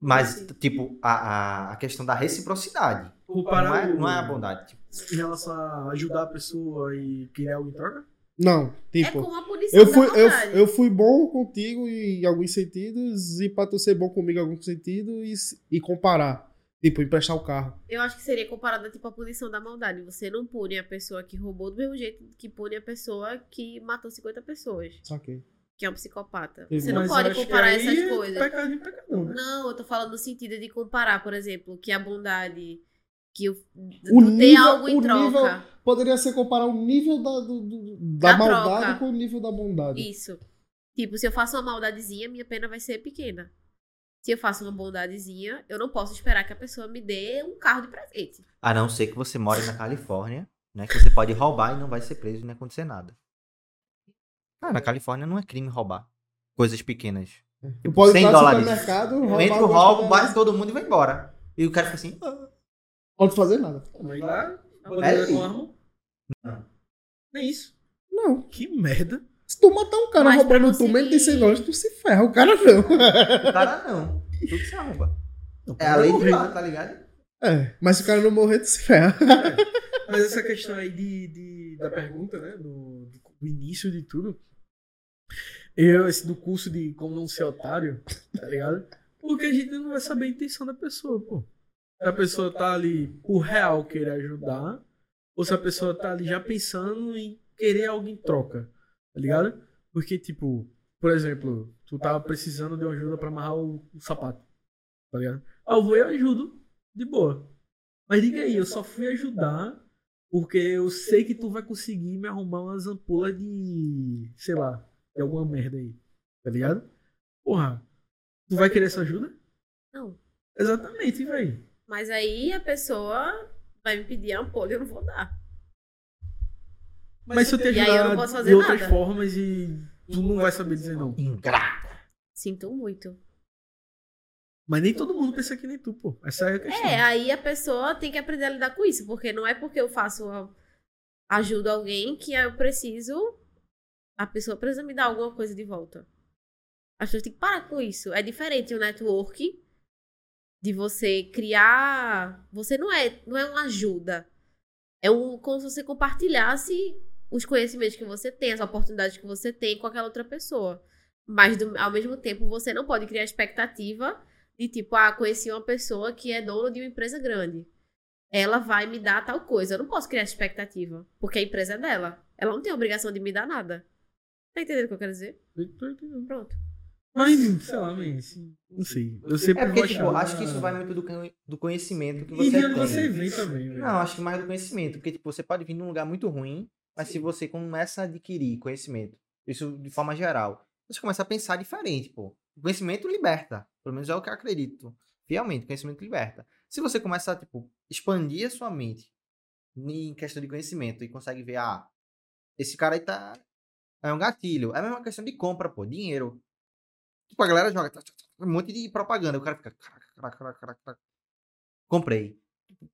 Mas, tipo, a, a, a questão da reciprocidade. Não Comparar é, o- não é a bondade. Tipo, Em relação a ajudar a pessoa e querer algo em troca? Não, É tipo. como a punição eu, da fui, eu, eu fui bom contigo em alguns sentidos e pra tu ser bom comigo em alguns sentidos e, e comparar. Tipo, emprestar o carro. Eu acho que seria comparada tipo a punição da maldade. Você não pune a pessoa que roubou do mesmo jeito que pune a pessoa que matou 50 pessoas, Só que. que é um psicopata. Você não Mas pode comparar essas é coisas. Pecado em pecadão, né? Não, eu tô falando no sentido de comparar, por exemplo, que a bondade, que o, O nível- algo em o troca. nível- Poderia ser comparar o nível da, do- do- da, Da maldade troca. com o nível da bondade. Isso. Tipo, se eu faço uma maldadezinha, minha pena vai ser pequena. Se eu faço uma bondadezinha, eu não posso esperar que a pessoa me dê um carro de presente. a não ser que você more na Califórnia, né? Que você pode roubar e não vai ser preso e não acontecer nada. Ah, na Califórnia não é crime roubar. Coisas pequenas. Tu pode 100 entrar no dólares. supermercado, roubar Entra o algumas roubo, bate todo mundo e vai embora. E o cara fica assim, ah, Pode fazer nada. Mas lá, É arma. Não. Nem isso. Não. Que merda. Se tu matar um cara Mas roubando tu de 100 conseguir- dólares, tu se ferra. O cara não. o cara não. Tudo se arromba. É a lei de lá, tá ligado? É, mas se o cara não morrer, tu se ferra. Mas essa questão aí de, de- da pergunta, né? Do, do início de tudo. Eu, esse do curso de como não ser otário, tá ligado? Porque a gente não vai saber a intenção da pessoa, pô. Se a pessoa tá ali por real querer ajudar, ou se a pessoa tá ali já pensando em querer algo em troca, tá ligado? Porque, tipo, por exemplo, tu tava precisando de uma ajuda pra amarrar o, o sapato, tá ligado? Ah, eu vou e ajudo, de boa. Mas diga aí, eu só fui ajudar porque eu sei que tu vai conseguir me arrumar umas ampolas de. sei lá, de alguma merda aí. Tá ligado? Porra, tu vai querer essa ajuda? Não. Exatamente, velho. Mas aí a pessoa vai me pedir a ampolha, eu não vou dar. Mas se eu te posso de outras nada. formas e tu não vai saber dizer não. Ingrato. Sinto muito. Mas nem todo mundo pensa que nem tu, pô. Essa é a questão. É, aí a pessoa tem que aprender a lidar com isso, porque não é porque eu faço ajudo alguém que eu preciso a pessoa precisa me dar alguma coisa de volta. As pessoas têm que parar com isso. É diferente o network de você criar, você não é, não é uma ajuda. É um como se você compartilhasse os conhecimentos que você tem, as oportunidades que você tem com aquela outra pessoa. Mas do- ao mesmo tempo você não pode criar expectativa de tipo, ah, conheci uma pessoa que é dona de uma empresa grande. Ela vai me dar tal coisa. Eu não posso criar expectativa, porque a empresa é dela. Ela não tem obrigação de me dar nada. Tá entendendo o que eu quero dizer? Eu tô entendendo. Pronto. Mas, sei lá, mas, assim, não sei. Eu sempre É porque, tipo, achar- acho que isso vai muito do, do conhecimento que E você onde tem. você vem também, velho. Não, acho que mais do conhecimento. Porque, tipo, você pode vir num lugar muito ruim, mas se você começa a adquirir conhecimento, isso de forma geral, você começa a pensar diferente, pô. O conhecimento liberta. Pelo menos é o que eu acredito. Fielmente, conhecimento liberta. Se você começa a, tipo, expandir a sua mente em questão de conhecimento e consegue ver, ah, esse cara aí tá. É um gatilho. É a mesma questão de compra, pô, dinheiro. Tipo, a galera joga um monte de propaganda. O cara fica. Caraca, caraca, caraca, caraca. Comprei.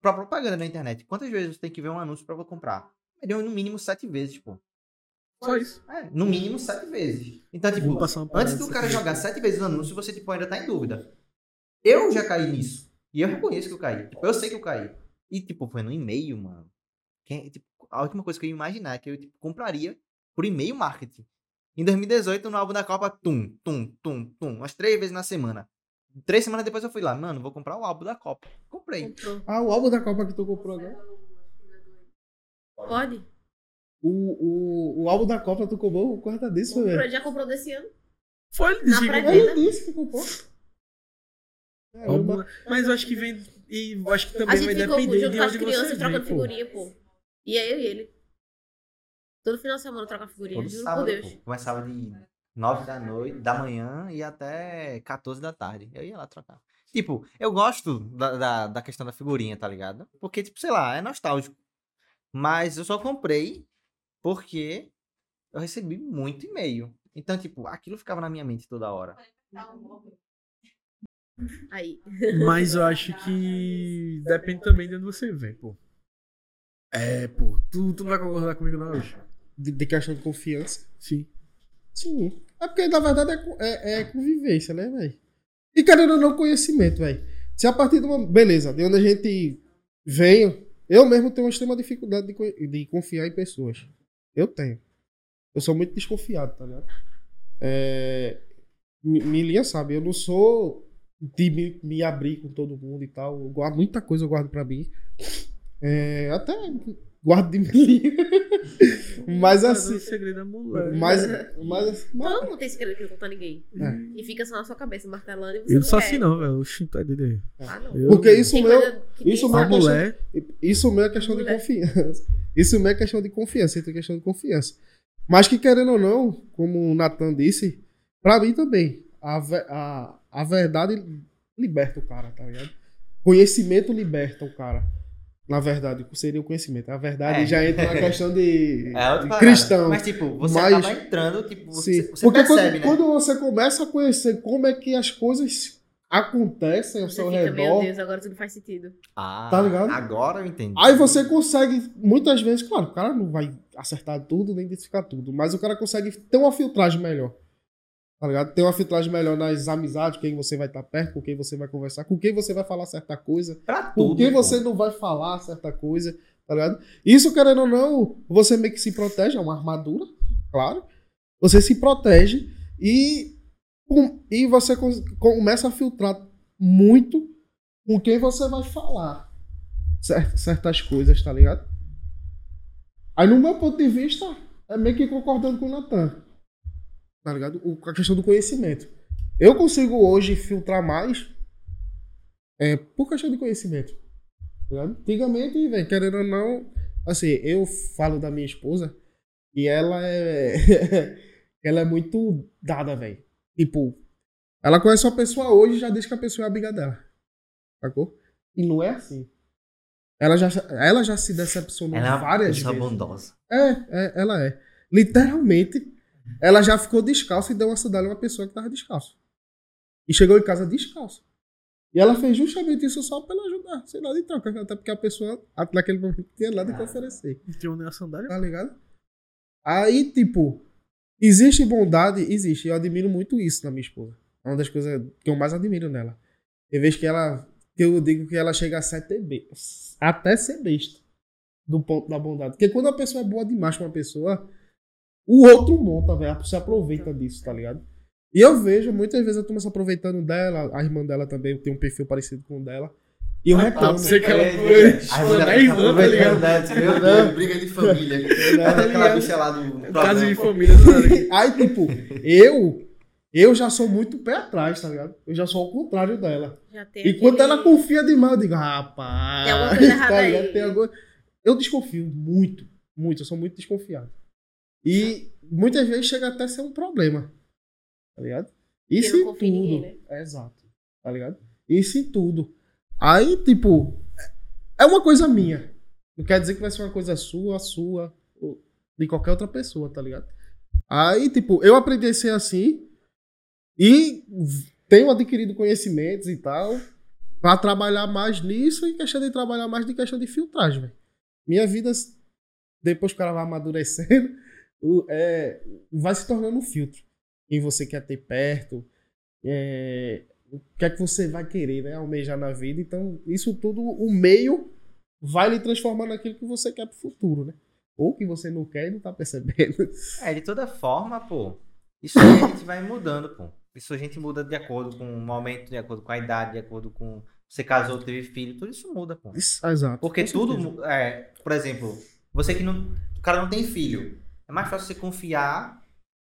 Pra propaganda na internet. Quantas vezes você tem que ver um anúncio pra você comprar? Deu no mínimo sete vezes, pô. Só isso. É, no mínimo sete vezes. Então, tipo, antes do cara jogar sete vezes o anúncio, você, tipo, ainda tá em dúvida. Eu já caí nisso. E eu reconheço que eu caí. Tipo, eu sei que eu caí. E, tipo, foi no e-mail, mano. Que, tipo, a última coisa que eu ia imaginar é que eu, tipo, compraria por e-mail marketing. Em 2018, no álbum da Copa, tum, tum, tum, tum. Umas três vezes na semana. Três semanas depois eu fui lá, mano, vou comprar o álbum da Copa. Comprei. Comprou. Ah, o álbum da Copa que tu comprou agora? Pode? O, o, o álbum da Copa tu comprou por conta disso, Comprou, velho. já comprou desse ano? Foi ele Na disse que pré-venda. comprou. Ele disse que comprou. Caramba. Mas eu acho que vem. E eu acho que A também vai ficou depender junto de com as onde crianças trocando pô. figurinha, pô. E é eu e ele. Todo final de semana troca figurinha, Todo juro sábado, por Deus. pô. Começava de 9 da noite, da manhã e até 14 da tarde. Eu ia lá trocar. Tipo, eu gosto da, da, da questão da figurinha, tá ligado? Porque, tipo, sei lá, é nostálgico. Mas eu só comprei porque eu recebi muito e-mail. Então, tipo, aquilo ficava na minha mente toda hora. Aí. Mas eu acho que depende também de onde você vem, pô. É, pô. Tu, tu não vai concordar comigo não hoje? De, de questão de confiança. Sim. Sim. É porque, na verdade, é, é, é convivência, né, velho? E querendo ou não, conhecimento, velho. Se a partir de uma. Beleza, de onde a gente vem. Eu mesmo tenho uma extrema dificuldade de, de confiar em pessoas. Eu tenho. Eu sou muito desconfiado, tá ligado? É, Mi- Milinha sabe, eu não sou de me, me abrir com todo mundo e tal. Eu guardo muita coisa, eu guardo pra mim. É, até guardo de mim. Mas assim. O segredo é mulher. Mas, mas, mas, Todo mundo tem segredo que não conta a ninguém. É. E fica só na sua cabeça martelando e você Eu não não sou quer. assim não, velho. O Shinto é dele aí. Ah, não. Eu- Porque isso Tem meu, isso meu- A mulher. isso meu é questão de Mulher. confiança. Isso meu é questão de confiança, isso é questão de confiança. Mas que querendo ou não, como o Nathan disse, pra mim também, a, a, a verdade liberta o cara, tá ligado? Conhecimento liberta o cara. Na verdade, seria o conhecimento. A verdade É. já entra na questão de, É de cristão. Mas, tipo, você Mas- acaba entrando, tipo, você, Sim. você Porque percebe, quando, né? quando você começa a conhecer como é que as coisas acontecem ao Você seu fica, meu redor, Deus, agora tudo faz sentido. Ah, Tá ligado? Agora eu entendi. Aí você consegue, muitas vezes, claro, o cara não vai acertar tudo, nem identificar tudo, mas o cara consegue ter uma filtragem melhor. Tá ligado? Ter uma filtragem melhor nas amizades, quem você vai estar perto, com quem você vai conversar, com quem você vai falar certa coisa, Pra com tudo. quem pô. você não vai falar certa coisa, tá ligado? Isso, querendo ou não, você meio que se protege, é uma armadura, claro. Você se protege e, com- e você começa a filtrar muito com quem você vai falar cer- certas coisas, tá ligado? Aí, no meu ponto de vista, é meio que concordando com o Natan. Tá ligado? O- Com a questão do conhecimento. Eu consigo hoje filtrar mais é, por questão de conhecimento. Tá? Antigamente, velho, querendo ou não, assim, eu falo da minha esposa e ela é. ela é muito dada, velho. Tipo, ela conhece uma pessoa hoje e já diz que a pessoa é amiga dela. Sacou? E não é assim. Ela já, ela já se decepcionou Ela é várias vezes. bondosa. É, é, ela é. Literalmente, ela já ficou descalça e deu uma sandália a uma pessoa que tava descalço. E chegou em casa descalço. E ela fez justamente isso só pra ela ajudar, sem nada em troca, até porque a pessoa, naquele momento, tinha nada que oferecer. Não tinha nem a sandália. Tá ligado? Aí, tipo, existe bondade? Existe. Eu admiro muito isso na minha esposa. É uma das coisas que eu mais admiro nela. Tem vez que ela. Que eu digo que ela chega a ser até ser besta. Do ponto da bondade. Porque quando a pessoa é boa demais pra uma pessoa, o outro monta, velho. Se aproveita disso, tá ligado? E eu vejo, muitas vezes a turma se aproveitando dela, a irmã dela também tem um perfil parecido com o dela. E eu Ah, reclamo. você que ela É, foi. é. Aí Foi ela 10 tá anos, tá ligado? né? Meu Deus, briga de família. Aquela ligado? bicha lá do. Casa de família. tá? Aí, tipo, eu. Eu já sou muito pé atrás, tá ligado? Eu já sou ao contrário dela. Já tem E quando aquele- ela confia demais, eu digo, rapaz. Tem alguma coisa errada tá aí. Tem alguma... Eu desconfio muito, muito. Eu sou muito desconfiado. E muitas vezes chega até a ser um problema. Tá ligado? Isso em tudo. ninguém, né? Exato. Tá ligado? Isso em tudo. Aí, tipo, é uma coisa minha. Não quer dizer que vai ser uma coisa sua, sua, ou de qualquer outra pessoa, tá ligado? Aí, tipo, eu aprendi a ser assim e tenho adquirido conhecimentos e tal pra trabalhar mais nisso e questão de trabalhar mais de questão de filtragem, velho. Minha vida, depois que cara vai amadurecendo, é, vai se tornando um filtro. Quem você quer ter perto, é, o que é que você vai querer, né? Almejar na vida. Então, isso tudo, o meio vai lhe transformar naquilo que você quer pro futuro, né? Ou que você não quer e não tá percebendo. É, de toda forma, pô. Isso aí a gente vai mudando, pô. Isso a gente muda de acordo com o momento, de acordo com a idade, de acordo com. Você casou, teve filho, tudo isso muda, pô. Isso, exato. Porque tudo, é, por exemplo, você que não. O cara não tem filho. É mais fácil você confiar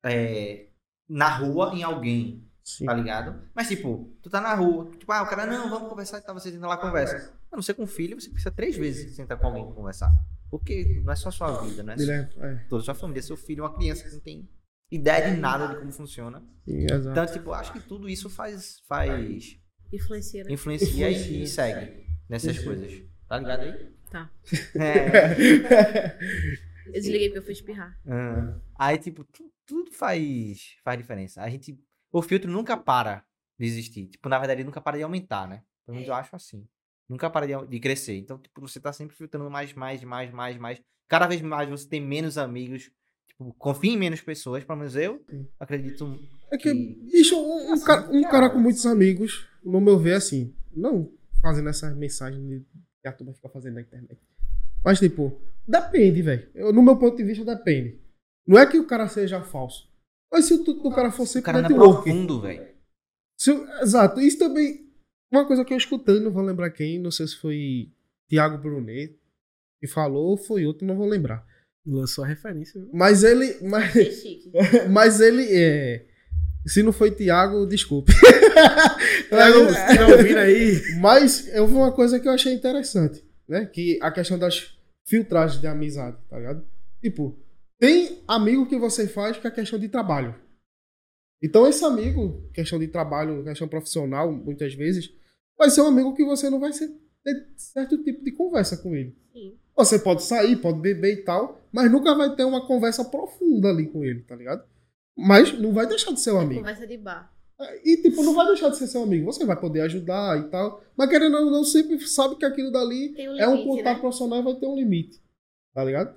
é, na rua em alguém, Sim. tá ligado? Mas, tipo, tu tá na rua, tipo, ah, o cara, não, vamos conversar e tal, você senta lá conversa. Mano, você com filho, você precisa três vezes sentar com alguém pra conversar. Porque não é só sua vida, não é só Ele é- é, toda a sua família, seu filho, uma criança que não tem ideia de nada de como funciona. sim, exato. Então, tipo, acho que tudo isso faz, faz Influencia, né? influencia e- Influencia. e segue nessas Sim. coisas. Tá ligado aí? Tá. É. Eu desliguei porque eu fui espirrar. Ah, Aí, tipo, tu- tudo faz, faz diferença. A gente. O filtro nunca para de existir. Tipo, na verdade, ele nunca para de aumentar, né? Pelo menos eu acho assim. Nunca para de, de crescer. Então, tipo, você tá sempre filtrando mais, mais, mais, mais, mais. Cada vez mais você tem menos amigos. Tipo, confia em menos pessoas. Pelo menos eu Sim. acredito. É que, que- bicho, um, um Assim, cara, um cara. com muitos amigos, no meu ver, assim, não fazendo essas mensagens que a turma fica fazendo na internet. Mas, tipo, depende, velho. No meu ponto de vista, depende. Não é que o cara seja falso. Mas se o tudo do cara for O cara não é profundo, velho. Exato. Isso também. Uma coisa que eu escutei, não vou lembrar quem, não sei se foi Tiago Brunet que falou ou foi outro, não vou lembrar. Lançou a referência. viu? Mas ele. Mas, chique. mas ele. É, se não foi Tiago, desculpe. Tiago, se tiver ouvindo aí. Mas eu vi uma coisa que eu achei interessante, né? Que a questão das filtragens de amizade, tá ligado? Tipo, tem amigo que você faz que é questão de trabalho. Então esse amigo, questão de trabalho, questão profissional, muitas vezes, vai ser um amigo que você não vai ser, ter certo tipo de conversa com ele. Sim. Você pode sair, pode beber e tal, mas nunca vai ter uma conversa profunda ali com ele, tá ligado? Mas não vai deixar de ser um amigo. Conversa de bar. E, tipo, não vai deixar de ser seu amigo. Você vai poder ajudar e tal. Mas querendo ou não, sempre sabe que aquilo dali um é um contato né? profissional e vai ter um limite. Tá ligado?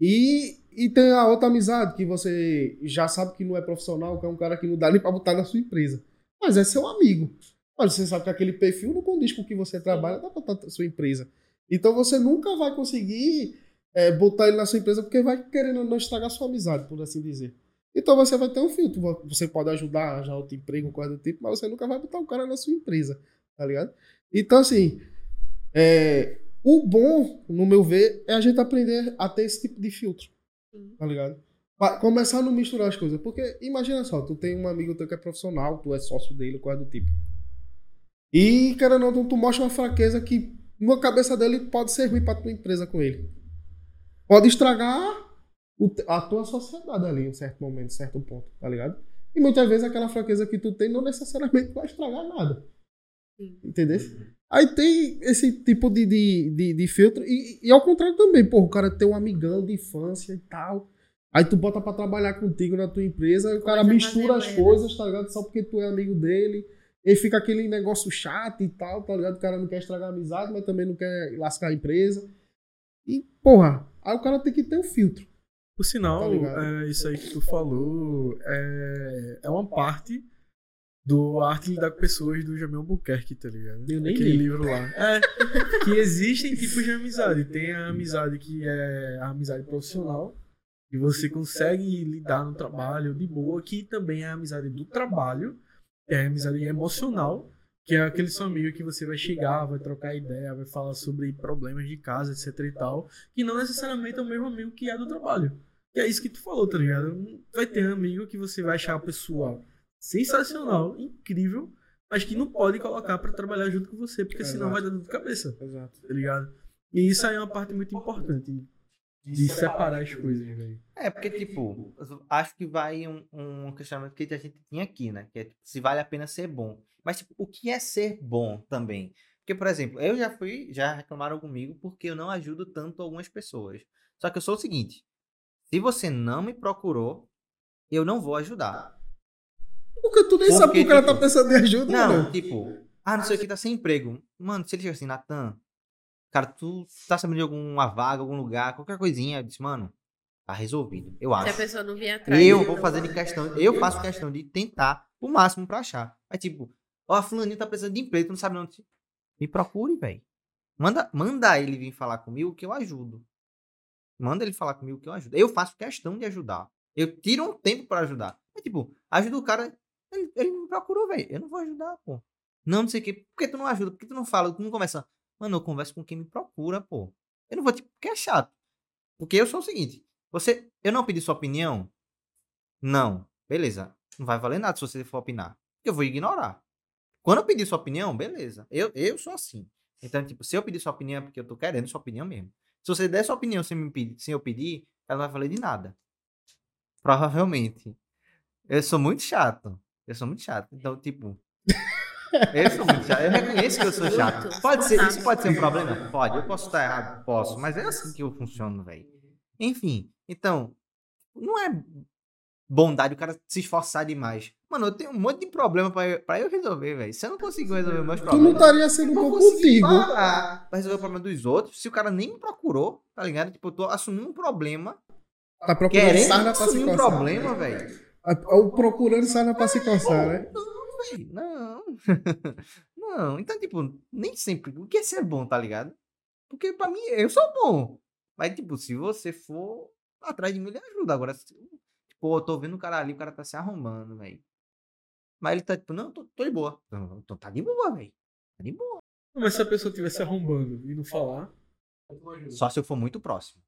E, e tem a outra amizade que você já sabe que não é profissional, que é um cara que não dá nem pra botar na sua empresa. Mas é seu amigo. Mas você sabe que aquele perfil não condiz com o que você trabalha, dá pra botar na sua empresa. Então você nunca vai conseguir é, botar ele na sua empresa porque vai querendo não estragar sua amizade, por assim dizer. Então você vai ter um filtro. Você pode ajudar já outro emprego, coisa do tipo, mas você nunca vai botar o cara na sua empresa, tá ligado? Então, assim, é, o bom, no meu ver, é a gente aprender a ter esse tipo de filtro, tá ligado? Pra começar a não misturar as coisas. Porque imagina só, tu tem um amigo teu que é profissional, tu é sócio dele, coisa do tipo. E, cara, não, tu, tu mostra uma fraqueza que na cabeça dele pode ser ruim pra tua empresa com ele. Pode estragar a tua sociedade ali em um certo momento, em certo ponto, tá ligado? E muitas vezes aquela fraqueza que tu tem não necessariamente vai estragar nada. Entendeu? Aí tem esse tipo de, de, de, de filtro. E, e ao contrário também, pô, o cara tem um amigão de infância e tal. Aí tu bota pra trabalhar contigo na tua empresa, aí o cara mistura as coisas, tá ligado? Só porque tu é amigo dele. E fica aquele negócio chato e tal, tá ligado? O cara não quer estragar a amizade, mas também não quer lascar a empresa. E, porra, aí o cara tem que ter um filtro. Por sinal, Tá é, isso aí que tu falou é, é uma parte do Arte de Lidar com Pessoas do Jamil Albuquerque, tá ligado? Eu nem Aquele li. livro lá. É, que existem tipos de amizade. Tem a amizade que é a amizade profissional, e você consegue lidar no trabalho de boa, que também é a amizade do trabalho, é a amizade emocional, que é aquele seu amigo que você vai chegar, vai trocar ideia, vai falar sobre problemas de casa, etc e tal, que não necessariamente é o mesmo amigo que é do trabalho. E é isso que tu falou, tá ligado? Vai ter amigo que você vai achar a pessoa sensacional, incrível, mas que não pode colocar pra trabalhar junto com você, porque senão Exato. vai dar dor de cabeça, Exato. tá ligado? E isso aí é uma parte muito importante de separar as coisas, velho. É, porque, tipo, eu acho que vai um, um questionamento que a gente tinha aqui, né? Que é tipo, se vale a pena ser bom. Mas, tipo, o que é ser bom também? Porque, por exemplo, eu já fui, já reclamaram comigo porque eu não ajudo tanto algumas pessoas. Só que eu sou o seguinte: se você não me procurou, eu não vou ajudar. Porque tu nem Porque, sabe que o cara tipo, tá precisando de ajuda, Não, mano. tipo, ah, não sei o que, tá sem emprego. Mano, se ele chega assim, Natan, cara, tu tá sabendo de alguma vaga, algum lugar, qualquer coisinha, eu disse, mano, tá resolvido. Eu Se a acho. pessoa não vier atrás. Eu vou fazer de questão, eu faço questão de tentar o máximo pra achar. Aí, tipo, ó, a fulaninha tá precisando de emprego, tu não sabe não. Me procure, velho. Manda, manda ele vir falar comigo que eu ajudo. Manda ele falar comigo que eu ajudo. Eu faço questão de ajudar. Eu tiro um tempo pra ajudar. É tipo, ajuda o cara. Ele, ele me procurou, velho. Eu não vou ajudar, pô. Não, não sei o quê. Por que tu não ajuda? Por que tu não fala? Tu não conversa? Mano, eu converso com quem me procura, pô. Eu não vou, tipo, porque é chato. Porque eu sou o seguinte. Você, eu não pedi sua opinião? Não. Beleza. Não vai valer nada se você for opinar. Eu vou ignorar. Quando eu pedir sua opinião, beleza. Eu, eu sou assim. Então, tipo, se eu pedir sua opinião é porque eu tô querendo sua opinião mesmo. Se você der sua opinião sem, me pedir, sem eu pedir, ela não vai valer de nada. Provavelmente. Eu sou muito chato. Eu sou muito chato. Então, tipo. Eu sou muito chato. Eu reconheço que eu sou chato. Pode ser, isso pode ser um problema? Pode. Eu posso estar errado? Posso. Mas é assim que eu funciono, velho. Enfim. Então, não é bondade o cara se esforçar demais. Mano, eu tenho um monte de problema pra eu, pra eu resolver, velho. Se eu não consigo resolver meus Tu não problemas. estaria sendo bom contigo. pra resolver o problema dos outros. Se o cara nem me procurou, tá ligado? Tipo, eu tô assumindo um problema. Tá procurando sarna pra se assumir um coçar. problema, velho. O procurando sarna pra se coçar, né? Não, velho. Não. não. Então, tipo, nem sempre. O que é ser bom, tá ligado? Porque pra mim, eu sou bom. Mas, tipo, se você for atrás de mim, ele ajuda. Agora, tipo, eu tô vendo o cara ali, o cara tá se arrombando, velho. Mas ele tá, tipo, não, tô, tô de boa. Então, tá de boa, velho. Tá de boa. Mas se a pessoa estiver se arrombando e não falar, Só se eu for muito próximo.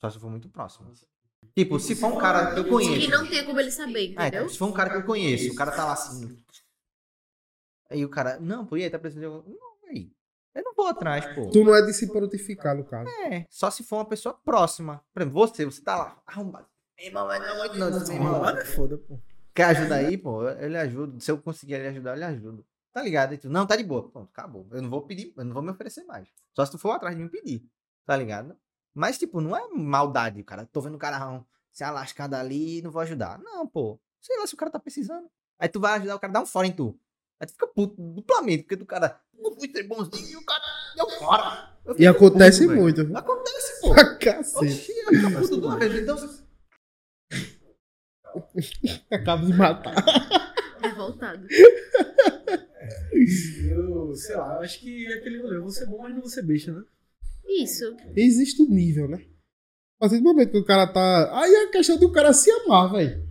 Só se eu for muito próximo. Tipo, se for um cara que eu conheço. E não tem como ele saber, Ah, entendeu? então, se for um cara que eu conheço, o cara tá lá assim. Aí o cara, não, pô, e aí, tá precisando de algum. Não, véi. Eu não vou atrás, pô. Tu não é de se prontificar, no caso. É, só se for uma pessoa próxima. Por exemplo, você, você tá lá, arrombado. Irmão, mas não, não, não, meu irmão. é foda, pô. Quer ajudar aí, pô? Eu lhe ajudo. Se eu conseguir lhe ajudar, eu lhe ajudo. Tá ligado? Aí tu, não, tá de boa. Pronto, acabou. Eu não vou pedir, eu não vou me oferecer mais. Só se tu for atrás de mim pedir. Tá ligado? Mas, tipo, não é maldade, cara. Tô vendo o cara se alascado ali e não vou ajudar. Não, pô. Sei lá se o cara tá precisando. Aí tu vai ajudar, o cara dá um fora em tu. Aí tu fica puto duplamente, porque do cara não fui ser bonzinho e o cara deu fora. E acontece puto, muito. viu? Acontece, pô. Cacete. Oxi, eu puto de uma vez. Então, Acaba de matar. Revoltado. Eu, sei lá, acho que é aquele rolê. Eu vou ser bom, mas não vou ser besta, né? Isso. Existe um nível, né? A partir do momento que o cara tá. Aí é a questão do cara se amar, velho.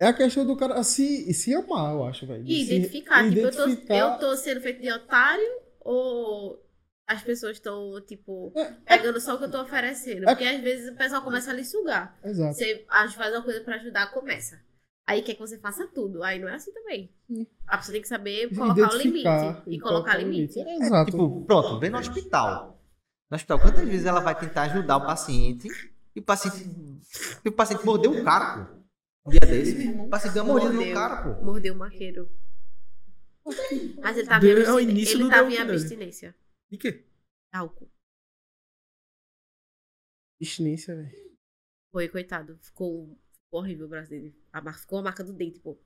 É a questão do cara se, se amar, eu acho, velho. De E se identificar, tipo, eu tô, identificar- eu tô sendo feito de otário ou as pessoas estão, tipo, É, pegando só o que eu tô oferecendo? É- Porque às vezes o pessoal começa a lhe sugar. Exato. Você faz uma coisa pra ajudar, começa. Aí quer que você faça tudo. Aí não é assim também. A pessoa tem que saber colocar o limite. E colocar limite. É, Exato. Tipo, pronto, vem no hospital. No hospital, quantas vezes ela vai tentar ajudar o paciente e o paciente, e o paciente mordeu um pô. Um dia desse, o paciente deu uma mordida no cara, pô. Mordeu o maqueiro. Mas ele tava Deu- em, é abstin- início ele do tava em abstinência. E quê? Álcool. Abstinência, velho. Foi, coitado. Ficou horrível o braço dele. A ficou a marca do dente, pô.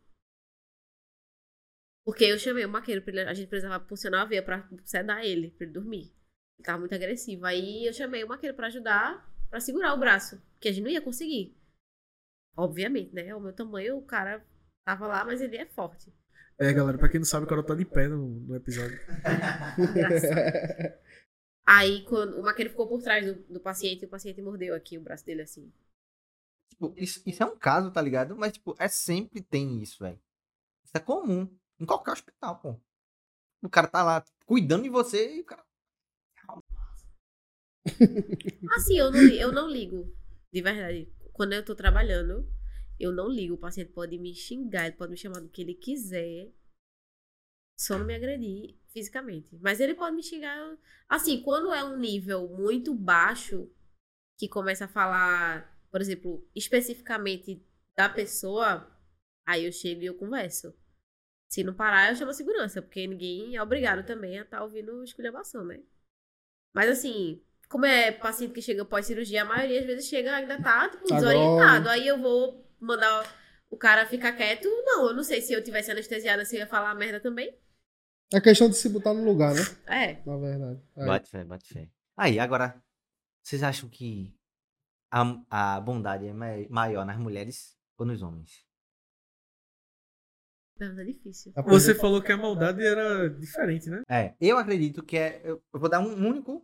Porque eu chamei o maqueiro, pra ele- a gente precisava funcionar a veia pra sedar ele, pra ele dormir. Ele tava muito agressivo. Aí eu chamei o maqueiro pra ajudar, pra segurar o braço, porque a gente não ia conseguir. Obviamente, né? O meu tamanho, o cara tava lá, mas ele é forte. É, galera, pra quem não sabe, o Carol tá de pé no, no episódio. Aí quando o maqueiro ficou por trás do, do paciente, e o paciente mordeu aqui o braço dele assim. Tipo, isso, isso é um caso, tá ligado? Mas, tipo, é sempre tem isso, velho. Isso é comum. Em qualquer hospital, pô. O cara tá lá cuidando de você e o cara. Assim, eu não, eu não ligo. De verdade. Quando eu tô trabalhando, eu não ligo. O paciente pode me xingar, ele pode me chamar do que ele quiser. Só não me agredir fisicamente. Mas ele pode me xingar. Assim, quando é um nível muito baixo, que começa a falar, por exemplo, especificamente da pessoa, aí eu chego e eu converso. Se não parar, eu chamo a segurança, porque ninguém é obrigado também a estar ouvindo esculhambação, né? Mas assim, como é paciente que chega pós-cirurgia, a maioria às vezes chega ainda tá tipo, Tá desorientado. Aí eu vou mandar o cara ficar quieto. Não, eu não sei se eu tivesse anestesiada se eu ia falar merda também. É questão de se botar no lugar, né? É. Na verdade. É. Bate fé, bate fé. Aí, agora, vocês acham que a, a bondade é mai- maior nas mulheres ou nos homens? Não, é difícil. Você falou que a maldade era diferente, né? É, eu acredito que é. Eu vou dar um único,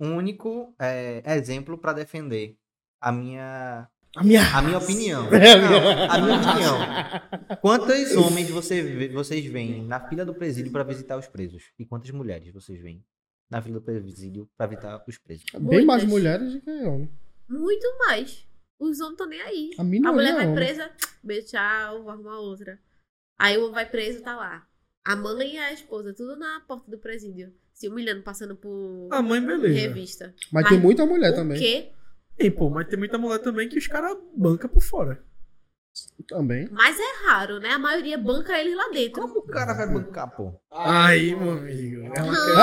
um único é, exemplo pra defender a minha, A minha. a minha opinião. É, a Não, minha- a minha opinião. Quantos homens você vocês veem na fila do presídio pra visitar os presos? E quantas mulheres vocês veem na fila do presídio pra visitar os presos? Bem mais Muitas. mulheres do que homem. Muito mais. Os homens estão nem aí. A A mulher vai presa, beijo, tchau, vou arrumar outra. Aí o homem vai preso, tá lá. A mãe e a esposa, tudo na porta do presídio. Se humilhando, passando por A mãe, beleza. revista. Mas tem Mas muita mulher o também. quê? E, pô, mas tem muita mulher também que os caras bancam por fora. Também. Mas é raro, né? A maioria banca ele lá dentro. Como o cara vai bancar, pô? Aí, meu amigo.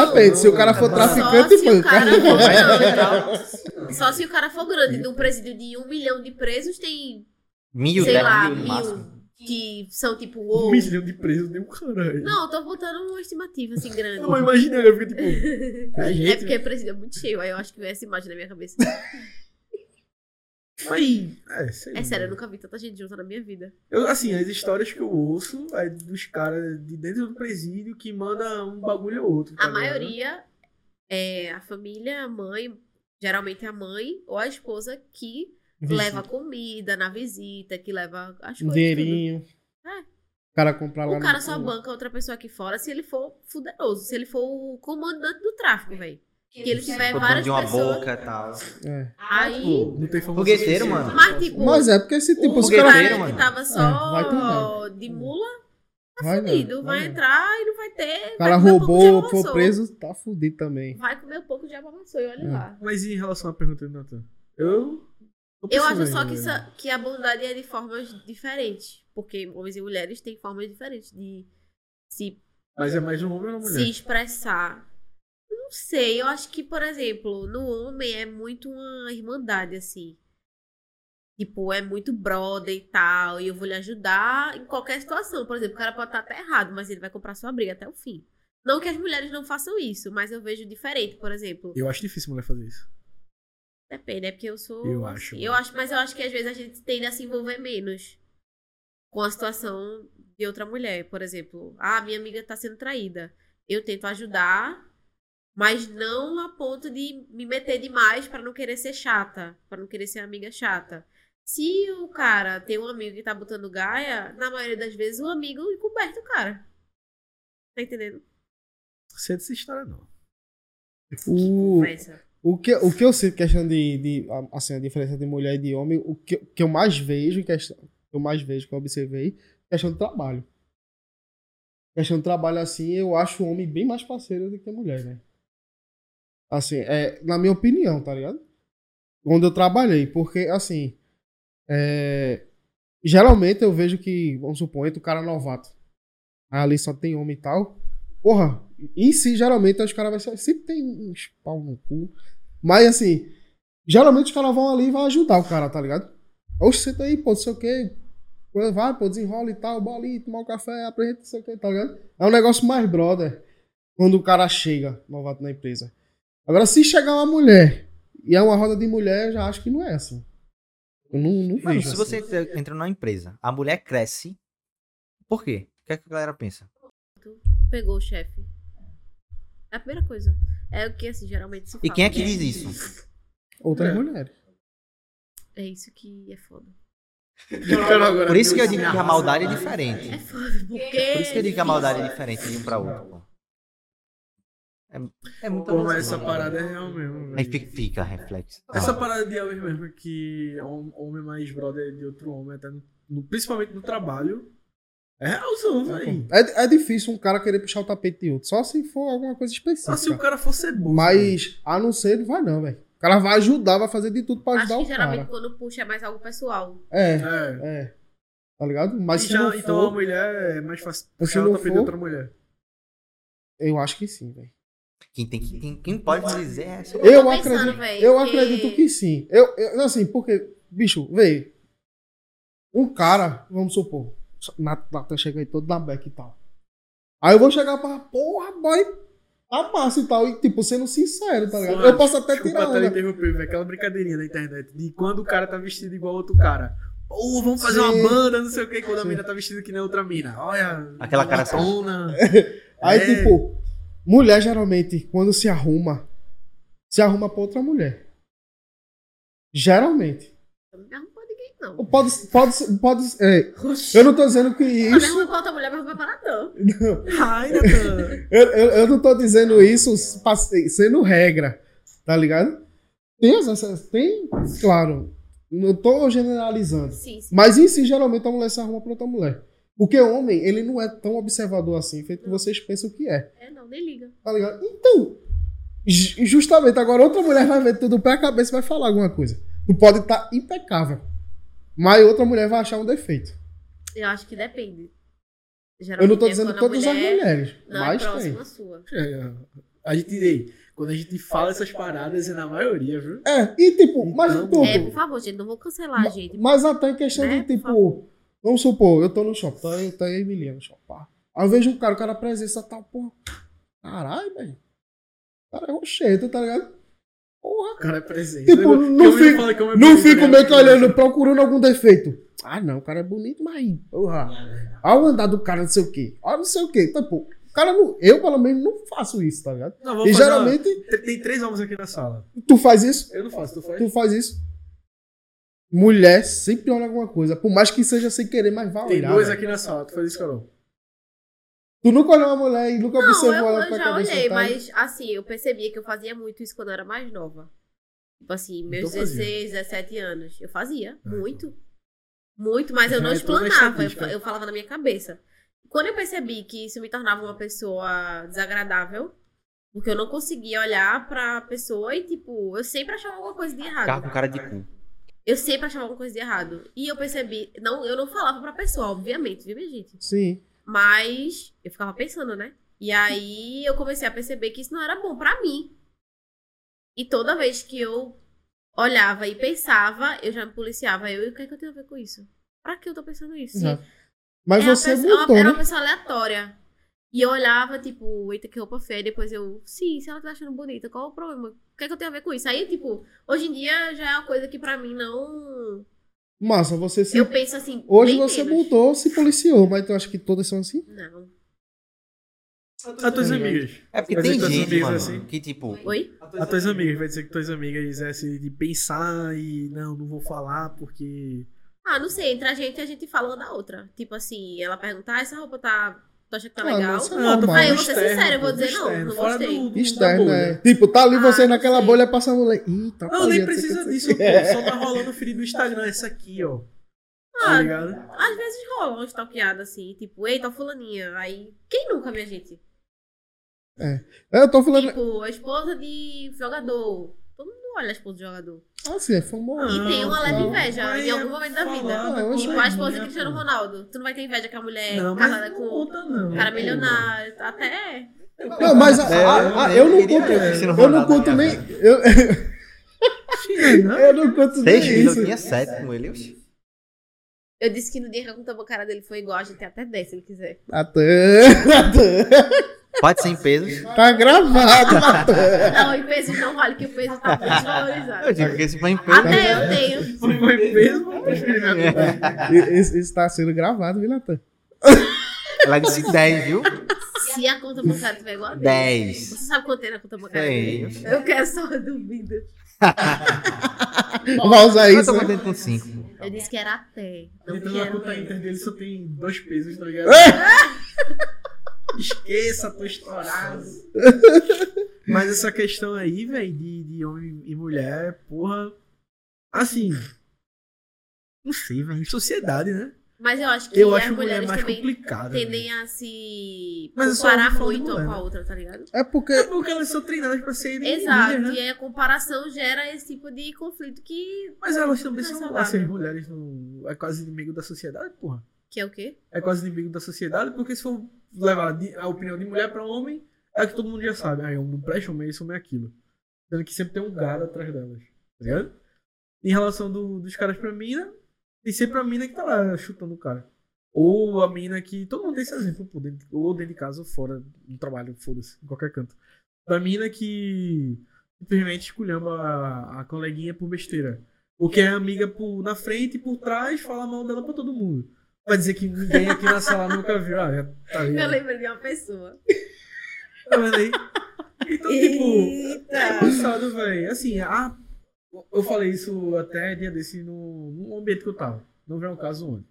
Depende, se o cara for Só traficante, se o banca. cara for Vai grande. Só se o cara for grande. De um presídio de um milhão de presos, tem, Mil, sei dez lá, mil mil que são tipo, Um milhão de presos deu um caralho. Não, eu tô botando uma estimativa assim grande. Não, mas imagina, eu fico tipo. É gente. porque o presídio é muito cheio, aí eu acho que veio essa imagem na minha cabeça. Mas, é, sei É sério, eu nunca vi tanta gente junta na minha vida. Eu, assim, as histórias que eu ouço é dos caras de dentro do presídio que manda um bagulho ou outro. tá A maioria é a família, a mãe, geralmente a mãe ou a esposa que leva comida na visita, que leva as coisas. Dinheirinho. É. O cara compra lá O cara só banca outra pessoa aqui fora se ele for fuderoso, se ele for o comandante do tráfico, velho. Que ele tiver várias de uma pessoas. boca e tal. É. Aí. Não tem Fogueteiro, mano. Mas, tipo, Mas é porque esse tipo, o fogueteiro, cara mano. que tava É, vai só de mula, tá Vai, não, fudido. Vai vai. entrar e não vai ter. O cara um roubou, foi preso, tá fudido também. Vai comer um pouco de abaçou e olha É. lá. Mas e em relação à pergunta do Nathan? Eu. Eu acho só que, essa- que a bondade é de formas diferentes. Porque homens e mulheres têm formas diferentes de se, Mas é mais um homem ou uma mulher? se expressar. Não sei, eu acho que, por exemplo, no homem é muito uma irmandade, assim. Tipo, é muito brother e tal, e eu vou lhe ajudar em qualquer situação. Por exemplo, o cara pode estar até errado, mas ele vai comprar sua briga até o fim. Não que as mulheres não façam isso, mas eu vejo diferente, por exemplo. Eu acho difícil mulher fazer isso. Depende, é porque eu sou. Eu assim. acho, Eu acho, mas eu acho que às vezes a gente tende a se envolver menos com a situação de outra mulher. Por exemplo, ah, minha amiga tá sendo traída. Eu tento ajudar, mas não a ponto de me meter demais pra não querer ser chata, pra não querer ser amiga chata. Se o cara tem um amigo que tá botando gaia, na maioria das vezes o amigo encoberta o cara. Tá entendendo? Sei dessa história, não. O, o, que, o que eu sei, questão de, de. Assim, a diferença de mulher e de homem, o que, que eu mais vejo, questão, que eu mais vejo, que eu observei, questão de trabalho. Questão de trabalho, assim, eu acho o homem bem mais parceiro do que a mulher, né? Assim, é, na minha opinião, tá ligado? Onde eu trabalhei, porque, assim, é, geralmente eu vejo que, vamos supor, entra o cara novato. Aí ali só tem homem e tal. Porra, em si, geralmente, os caras vão. Sempre tem uns pau no cu. Mas assim, geralmente os caras vão ali e vão ajudar o cara, tá ligado? Oxe, senta aí, pô, não sei o quê. Vai, pô, desenrola e tal, bolinha, tomar um café, apresenta, não sei o que, tá ligado? É um negócio mais brother quando o cara chega, novato na empresa. Agora, se chegar uma mulher e é uma roda de mulher, eu já acho que não é assim. Eu não, não Mano, vejo se assim. você entra, entra numa empresa, a mulher cresce, por quê? O que, é que a galera pensa? Pegou o chefe. É a primeira coisa. É o que, assim, geralmente se fala. E quem é que diz isso? Outras É. mulheres. É isso que é foda. Por isso que eu digo que a maldade é diferente. É foda, porque... Por isso que eu digo que a maldade é diferente de um pra outro. É, é muito Pô, mas essa parada é real mesmo. Aí fica, fica reflexo. Essa parada de homem mesmo, que hom- homem mais brother de outro homem, até no, no- principalmente no trabalho, é realzão, velho. É, é difícil um cara querer puxar o tapete de outro, só se for alguma coisa Só se o específica. cara for ser bom. Mas, a não ser, não vai não, velho. O cara vai ajudar, vai fazer de tudo pra Acho ajudar que o geralmente cara. quando puxa é mais algo pessoal. É, É. é. Tá ligado? Mas se já- não então a for, mulher é mais fácil puxar o tapete de for- outra mulher. eu acho que sim, velho. Quem, tem que, quem, quem pode dizer é só- Eu tô pensando, acredito, véi, eu que- acredito que sim. Eu, eu- assim, porque, bicho, véi, um cara, vamos supor, Natan chega aí todo na beca e tal. Aí eu vou chegar pra, porra, boy, tá massa e tal. E, tipo, sendo sincero, tá ligado? Eu posso até tirar até onda. interromper, velho. Aquela brincadeirinha na internet de quando o cara tá vestido igual outro cara. Pô, vamos fazer Sim. uma banda, não sei o que, quando a Sim. mina tá vestida que nem outra mina. Olha, Aquela cara tona. Aí, É. tipo, mulher geralmente, quando se arruma, se arruma pra outra mulher. Geralmente. Eu não me arrumo pra ninguém, não. Pode, pode, pode, é, eu não tô dizendo que Eu isso. arrumo pra outra mulher, mas não vai parar, não. Ai, Natan. Eu, eu, eu não tô dizendo isso sendo regra, tá ligado? Tem as tem, claro. Não tô generalizando. Sim, sim. Mas em si, geralmente, a mulher se arruma pra outra mulher. Porque o homem, ele não é tão observador assim, feito que vocês pensam que é, É, não, nem liga. tá ligado? Então, ju- justamente, agora outra mulher vai ver tudo pé a cabeça e vai falar alguma coisa. Tu pode estar impecável, mas outra mulher vai achar um defeito. Eu acho que depende. Eu Geralmente não tô é dizendo todas as mulher mulheres, Não mas é tem. próxima sua. É, A gente, quando a gente fala essas paradas, é na maioria, viu? É, e tipo, mas Então, tudo. É, por favor, gente, não vou cancelar a gente. Mas até em questão Né, de, por tipo, vamos supor, eu tô no shopping, tá, eu- tá e Emiliano no shopping. Aí eu vejo um cara, o cara presença tal, porra. Caralho, velho. O cara é rochedo, tá ligado? Porra. O cara é presente. Tipo, Eu- não fico- me Não fico né? meio que olhando, procurando algum defeito. Ah, não, o cara é bonito, mas. Porra. Olha o andar do cara, não sei o quê. Olha não sei o quê. Tipo, o cara não. Eu, pelo menos, não faço isso, tá ligado? Não, E geralmente, uma- Tem- Tem três homens aqui na sala. tu faz isso, Eu não faço, tu faz? tu faz isso. Mulher sempre olha alguma coisa. Por mais que seja sem querer, mas vai Tem olhar. dois velho. aqui na sala. Tu faz isso, Carol? Tu nunca olhou uma mulher e nunca Não, observou eu, ela eu pra já cabeça olhei, tá? mas assim, eu percebia que eu fazia muito isso quando eu era mais nova. Tipo assim, meus Então fazia. 16, 17 anos. Eu fazia, muito. Muito, mas eu não na explanava, eu, eu falava na minha cabeça. Quando eu percebi que isso me tornava uma pessoa desagradável, porque eu não conseguia olhar pra pessoa e, tipo, eu sempre achava alguma coisa de errado. Ficava com cara de cu. Eu sempre achava alguma coisa de errado. E eu percebi, não, eu não falava pra pessoa, obviamente, viu, minha gente? Sim. Mas eu ficava pensando, né? E aí eu comecei a perceber que isso não era bom pra mim. E toda vez que eu olhava e pensava, eu já me policiava. Eu, e o que é que eu tenho a ver com isso? Pra que eu tô pensando isso? Mas você pessoa- mudou, Era né? uma pessoa aleatória. E eu olhava, tipo, eita, que roupa feia. Depois eu, sim, se ela tá achando bonita, qual o problema? O que é que eu tenho a ver com isso? Aí, tipo, hoje em dia já é uma coisa que pra mim não. Massa, você se... Eu penso assim. Hoje bem você menos. mudou, se policiou, mas tu acha que todas são assim? Não. A tuas amigas. É porque tem gente, amigas mano, assim? que tipo... Oi? A tuas amigas, vai dizer que tuas amigas é assim, de pensar e não, não vou falar porque. Ah, não sei, entre a gente a gente fala uma da outra. Tipo assim, ela pergunta, ah, essa roupa tá. Tu acha que tá Ah, legal? isso é Ah, tô normal. Aí eu falando vou ser externo, sincera, eu vou dizer não, externo, não fora gostei. do- do- Externo, é. bolha. Tipo, tá ali Ah, você não naquela sei. bolha passa a mulher. Eita, Não, nem precisa disso, pô. Só tá rolando feed no Instagram, essa aqui, ó. Tá Ah, ligado? às vezes rola uma stalkeada assim, tipo, eita, fulaninha. Aí, quem nunca, minha gente? É, Eu tô falando. Tipo, a esposa de jogador. Olha a esposa de jogador. Assim, é famoso. E tem uma leve não. inveja Mas em é algum momento da vida. da Tipo, a esposa de Cristiano. Ronaldo. Tu não vai ter inveja com a mulher Não, casada não com conta, não. cara milionário. Até. Não, mas a- É, a- a- eu não conto. Eu não conto nem. Eu, não? eu não conto nem Seis eu tinha sete com ele. Eu disse que no dia que a conta bancária dele foi igual, a gente tem até 10 se ele quiser. Natan, Natan. Pode ser em pesos. Tá gravado, Natan. Não, em peso não vale, que o peso tá muito desvalorizado. Eu digo que se for em pesos. Até eu tenho. Foi mesmo? Eu preferi minha conta. Isso, isso tá sendo gravado, viu, Natan? Ela disse 10, viu? Se a conta bancária tiver igual a dele. 10. Você sabe quanto tem na conta bancária dele? Eu quero só uma dúvida. Vai usar Eu isso. tô né? contente com 5. Eu disse que era até. Não Então na conta Inter dele só tem dois pesos, tá ligado? Esqueça, tô estourado. Mas essa questão aí, velho, de, de homem e mulher, porra. Assim. Não sei, velho. Em sociedade, né? Mas eu acho que Eu as acho mulher mulheres mais também complicada. tendem velho. a se Mas comparar muito uma com a né? outra, tá ligado? É porque É porque elas são treinadas pra serem Exato, líderes, né? e aí a comparação gera esse tipo de conflito que. Mas elas também é são, saudável. assim, as mulheres não, é quase inimigo da sociedade, porra. Que é o quê? É quase inimigo da sociedade, porque se for levar a opinião de mulher pra homem, é que todo mundo já sabe. Ah, homem não presta, homem é isso, homem é aquilo. Sendo que sempre tem um gado atrás delas, tá ligado? Em relação do- dos caras pra mina, tem sempre a mina que tá lá chutando o cara. Ou a mina que. Todo mundo tem esse exemplo, pô, dentro, ou dentro de casa ou fora, no trabalho, foda-se, em qualquer canto. Da mina que simplesmente esculhamba a, a coleguinha por besteira. O que é amiga por, na frente e por trás fala mal dela pra todo mundo. Vai dizer que ninguém aqui na sala nunca viu. Ah, já tá Eu ligado. lembro de uma pessoa. Tá vendo aí? Então, tipo, é Eita! engraçado, velho. Assim, a, eu falei isso até dia desse no, no ambiente que eu tava. Não vem um caso onde.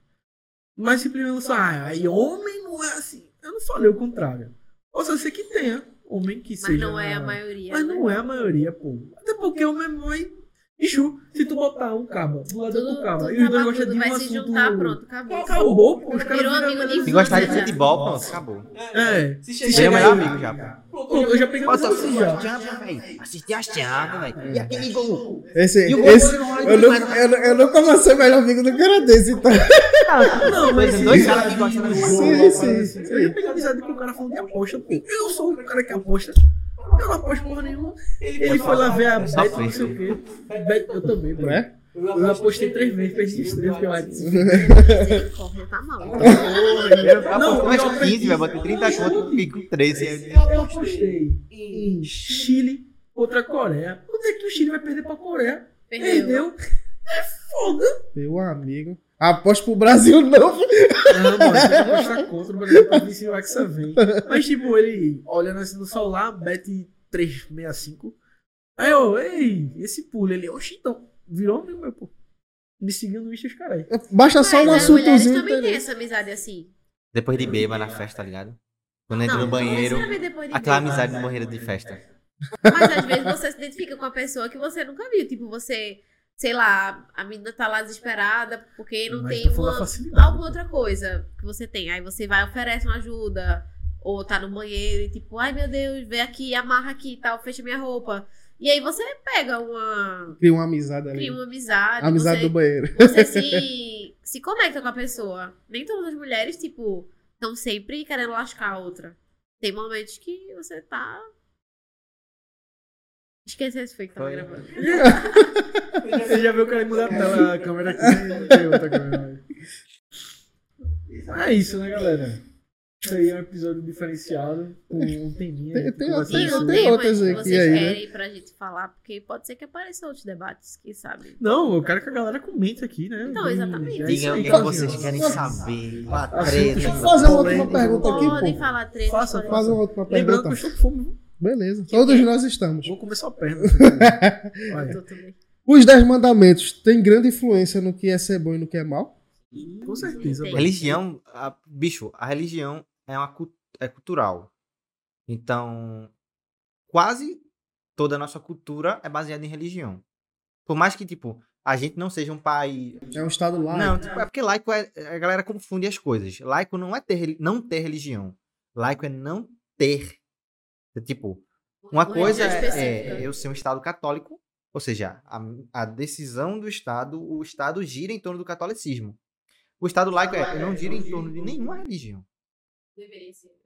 Mas simplesmente só, ah, homem não é assim. Eu não falei o contrário. Posso ser que tenha homem que Mas seja. não é a maioria. Mas né? não é a maioria, pô. Até porque o meu mãe. Bicho, se tu botar um cabo do lado do cabo tudo e os dois gostam de um vai se assunto... juntar, pronto, acabou. Acabou, pô. Os caras Virou viram amigo de Se gostar de futebol, pronto, acabou. É. Se Seria o chegar melhor amigo já. pô. Pô, eu já peguei Bota assim já. velho. Assisti a Champions, velho. E aquele gol. esse, E o esse eu, não, eu, não- eu nunca vou ser melhor amigo do cara desse, então. Não, mas dois caras que gostam do Sim, Sim, gol. sim, sim. sim. Eu já peguei amizade com o cara falando de aposta. Pô, eu sou o cara que aposta. Eu não aposto porra nenhuma. Ele foi lá ver a Só Bet, foi. não sei o quê. Bet, eu também, pô. É? Eu apostei três vezes, perdi os três, acho. Misericórdia, tá mal. Não, mas eu com 15, perdi. vai bater 30 conto, com 13. Eu apostei em Chile contra a Coreia. Onde é que o Chile vai perder pra Coreia? Perdeu. Perdeu. É foda. Meu amigo. Aposto pro Brasil, não. Não, mano, tem que apostar contra o Brasil pra ver se o Hexa vem. Mas, tipo, ele olhando assim no celular, bet 365. Aí eu, ei, esse pulo, ele, oxi, então, virou amigo meu, pô. Me no Insta, os caras. Basta só um Mas as mulheres assuntozinho. também têm essa amizade assim. Depois de beba na festa, tá ligado? Quando entra no banheiro, de aquela amizade no banheiro de festa. Mas às vezes você se identifica com a pessoa que você nunca viu. Tipo, você, sei lá, a menina tá lá desesperada porque não Mas tem uma, alguma pô. outra coisa que você tem. Aí você vai oferece uma ajuda. Ou tá no banheiro e tipo, ai meu Deus, vem aqui, amarra aqui e tal, fecha minha roupa. E aí você pega uma. Cria uma amizade ali. Cria uma amizade. A amizade você, do banheiro. você se, se conecta com a pessoa. Nem todas as mulheres, tipo, estão sempre querendo lascar a outra. Tem momentos que você tá. Esqueci se foi que tava Foi. gravando. Você já viu o cara mudar a tela, a câmera aqui, não tem outra câmera. É isso, né, galera? Isso aí é um episódio diferenciado, com um teminha. Tem- tem conversa Tem- E tem tema outras que aqui vocês aí, né? querem pra gente falar, porque pode ser que apareçam outros debates, quem sabe. Não, eu quero que a galera comente aqui, né? Então, exatamente. É Digam o que vocês querem saber. A Assuntos treta. Deixa eu fazer uma última pergunta aqui, Podem pô. falar treta. Faça, podem- Faz uma última Lembrando que eu pergunta. estou com fome. Beleza. Todos nós estamos. Vou comer só perna. Os Dez Mandamentos têm grande influência no que é ser bom e no que é mal? com certeza. Tem. mano. Religião, a- bicho, a religião é uma é cultural. Então, quase toda a nossa cultura é baseada em religião. Por mais que, tipo, a gente não seja um país. É um estado lá. Não, tipo, é porque laico é. A galera confunde as coisas. Laico não é ter, não ter religião. Laico é não ter. É, tipo, uma coisa é, é eu ser um Estado católico, ou seja, a, a decisão do Estado, o Estado gira em torno do catolicismo. O Estado laico é, ele não gira em torno de nenhuma religião. Deveria ser.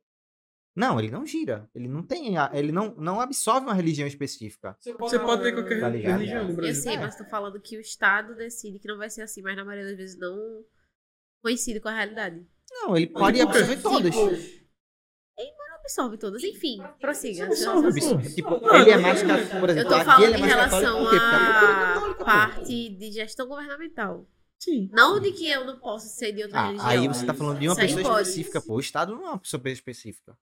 Não, ele não gira. Ele não tem, ele não, não absorve uma religião específica. Você pode ter qualquer Tá ligado? religião no Eu Brasil. sei, mas tô falando que o Estado decide que não vai ser assim, mas na maioria das vezes não. coincide com a realidade. Não, ele pode absorver todas. Não absorve todas. Enfim, prossiga. Absorve, raciocínio. Tipo, ele é mais católico, por Eu exemplo, tô aqui falando é em relação é à pô. parte de gestão governamental. Sim. Não de que eu não posso ser de outra Ah, religião. aí você tá falando de uma Isso pessoa pode. específica, pô. O Estado não é uma pessoa específica.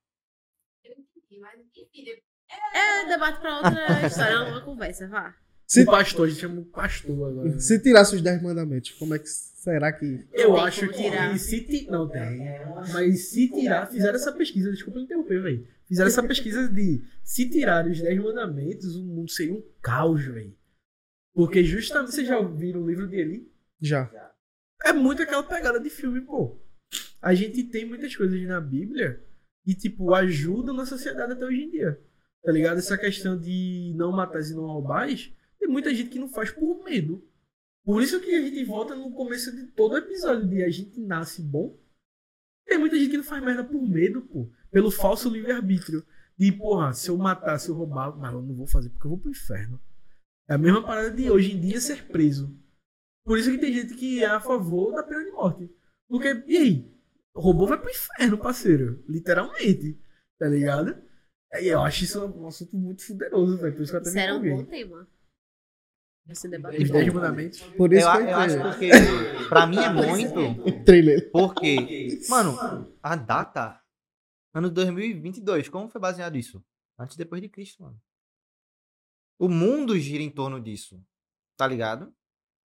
É debate pra outra história, é uma conversa, vá. Se, O pastor, a gente chama o pastor agora. se tirasse os 10 mandamentos, como é que será que. Eu Tem acho que tirar. se ti... Não tem. Mas se tirar, fizeram essa pesquisa, desculpa interromper, velho. Fizeram essa pesquisa de se tirar os 10 mandamentos, o mundo seria um caos, velho. Porque justamente vocês já ouviram o livro dele? Já. É muito aquela pegada de filme, pô. A gente tem muitas coisas na Bíblia que, tipo, ajudam na sociedade até hoje em dia. Tá ligado? Essa questão de não matar e não roubar, tem muita gente que não faz por medo. Por isso que a gente volta no começo de todo episódio de a gente nasce bom. Tem muita gente que não faz merda por medo, pô. Pelo falso livre-arbítrio. De, porra, se eu matar, se eu roubar, mas eu não vou fazer porque eu vou pro inferno. É a mesma parada de hoje em dia ser preso. Por isso que tem gente que é a favor da pena de morte. Porque, e aí? Roubou vai pro inferno, parceiro. Literalmente. Tá ligado? E eu acho isso um assunto muito fuderoso, velho. Por isso que eu até Isso me era um bom tema. Esse debate. Os 10 mandamentos. Por Eu, isso que eu acho eu porque, pra mim é muito, trailer. porque, mano, a data, ano 2022, como foi baseado isso? Antes e depois de Cristo, mano. O mundo gira em torno disso, tá ligado?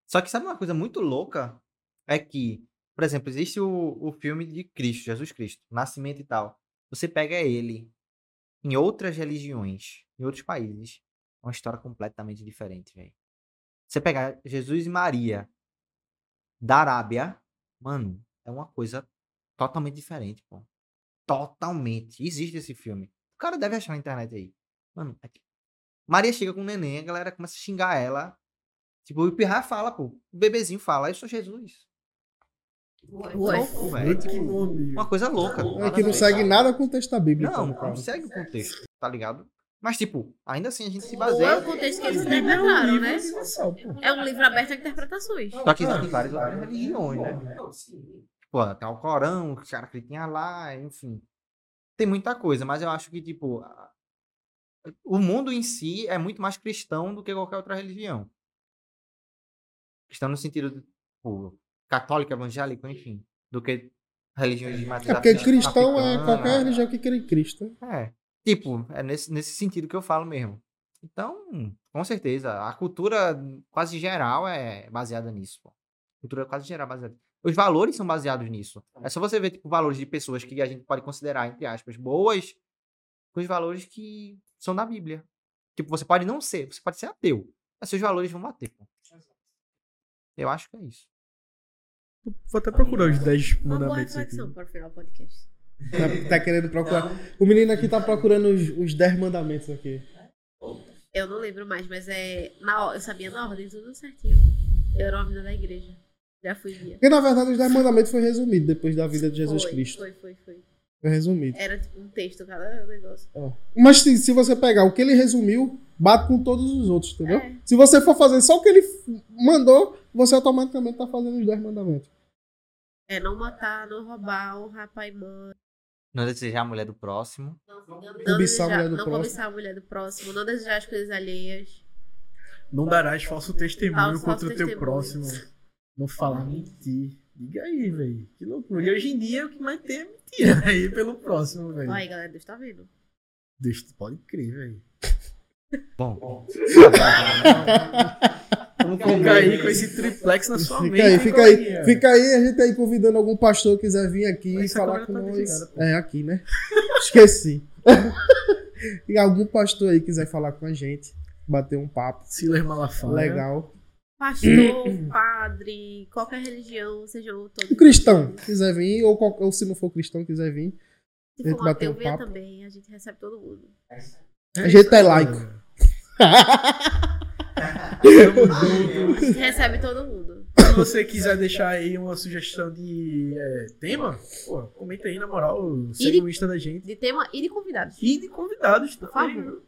Só que sabe uma coisa muito louca? É que, por exemplo, existe o, o filme de Cristo, Jesus Cristo, Nascimento e tal. Você pega ele em outras religiões, em outros países, é uma história completamente diferente, velho. Você pegar Jesus e Maria da Arábia, mano, é uma coisa totalmente diferente, pô. Totalmente. Existe esse filme. O cara deve achar na internet aí. Mano, é que- Maria chega com o neném, a galera começa a xingar ela. Tipo, o Pirra fala, pô. O bebezinho fala, eu sou Jesus. Ué. Louco, velho. Que Tipo, uma coisa louca. É que não segue nada com o texto da Bíblia. Não, então, não cara. segue o contexto, tá ligado? Mas, tipo, ainda assim a gente se Ou é baseia. o contexto que eles é um interpretaram, livro né? pô. É um livro aberto a interpretações. Só que existem várias outras religiões, né? Pô, tem o Corão, os caras acreditam em Allah, enfim. Tem muita coisa, mas eu acho que, tipo, a- o mundo em si é muito mais cristão do que qualquer outra religião. Cristão no sentido, de, tipo, católico, evangélico, enfim, do que religiões de matriz É porque cristão é africana. qualquer religião que crê em Cristo. É. Tipo, é nesse, nesse sentido que eu falo mesmo. Então, com certeza, a cultura quase geral é baseada nisso. Pô. A cultura quase geral é baseada. Os valores são baseados nisso. É só você ver, tipo, valores de pessoas que a gente pode considerar, entre aspas, boas, com os valores que são da Bíblia. Tipo, você pode não ser, você pode ser ateu, mas seus valores vão bater, pô. Eu acho que é isso. Vou até procurar os 10 Uma boa mandamentos aqui. reflexão para o final do podcast. Tá, tá querendo procurar. O menino aqui tá procurando os, os 10 mandamentos aqui. Eu não lembro mais, mas é. Na, eu sabia na ordem, tudo certinho. Eu era uma vida da igreja. Já fui guia. Porque na verdade os 10 mandamentos foi resumido depois da vida de Jesus foi, Cristo. Foi, foi, foi. Foi resumido. Era tipo um texto, cada negócio. Mas se, se você pegar o que ele resumiu, bate com todos os outros, entendeu? É. Se você for fazer só o que ele mandou, você automaticamente tá fazendo os 10 mandamentos. É não matar, não roubar, honrar pai e mãe. Não desejar a mulher do próximo. Não, não Cobiçar a desejar- mulher do não próximo. cobiçar a mulher do próximo, não desejar as coisas alheias. Não darás falso testemunho Falso contra o teu testemunho. próximo. Não falar mentir. Diga aí, velho. Que loucura. E hoje em dia o que mais tem é mentira aí pelo próximo, velho. Olha aí, galera, Deus tá vendo. Deus, pode crer, velho. Bom, Fica aí com esse triplex na sua mente. Fica aí, fica aí, fica aí, a gente aí convidando algum pastor que quiser vir aqui e falar com tá nós. pô. É, aqui, né? Esqueci. e algum pastor aí quiser falar com a gente, bater um papo Silas Malafaia. legal. Pastor, padre, qualquer religião, sejam todos. Um cristão quiser vir, ou, ou se não for cristão quiser vir, Se a gente for bater um venha papo. também. A gente recebe todo mundo. a gente é laico. Recebe todo mundo. Se você quiser deixar aí uma sugestão de é, tema, pô, comenta aí, na moral. Segue de- o Insta da gente. De tema e de convidados. E de convidados, Por também, favor.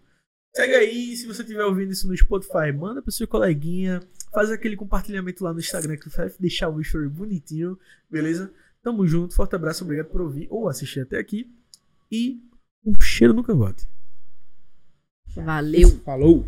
Segue aí, se você estiver ouvindo isso no Spotify, manda pro seu coleguinha, faz aquele compartilhamento lá no Instagram que vai deixar o story bonitinho, beleza? Tamo junto, forte abraço, obrigado por ouvir ou assistir até aqui. E um cheiro no cangote. Valeu. Falou.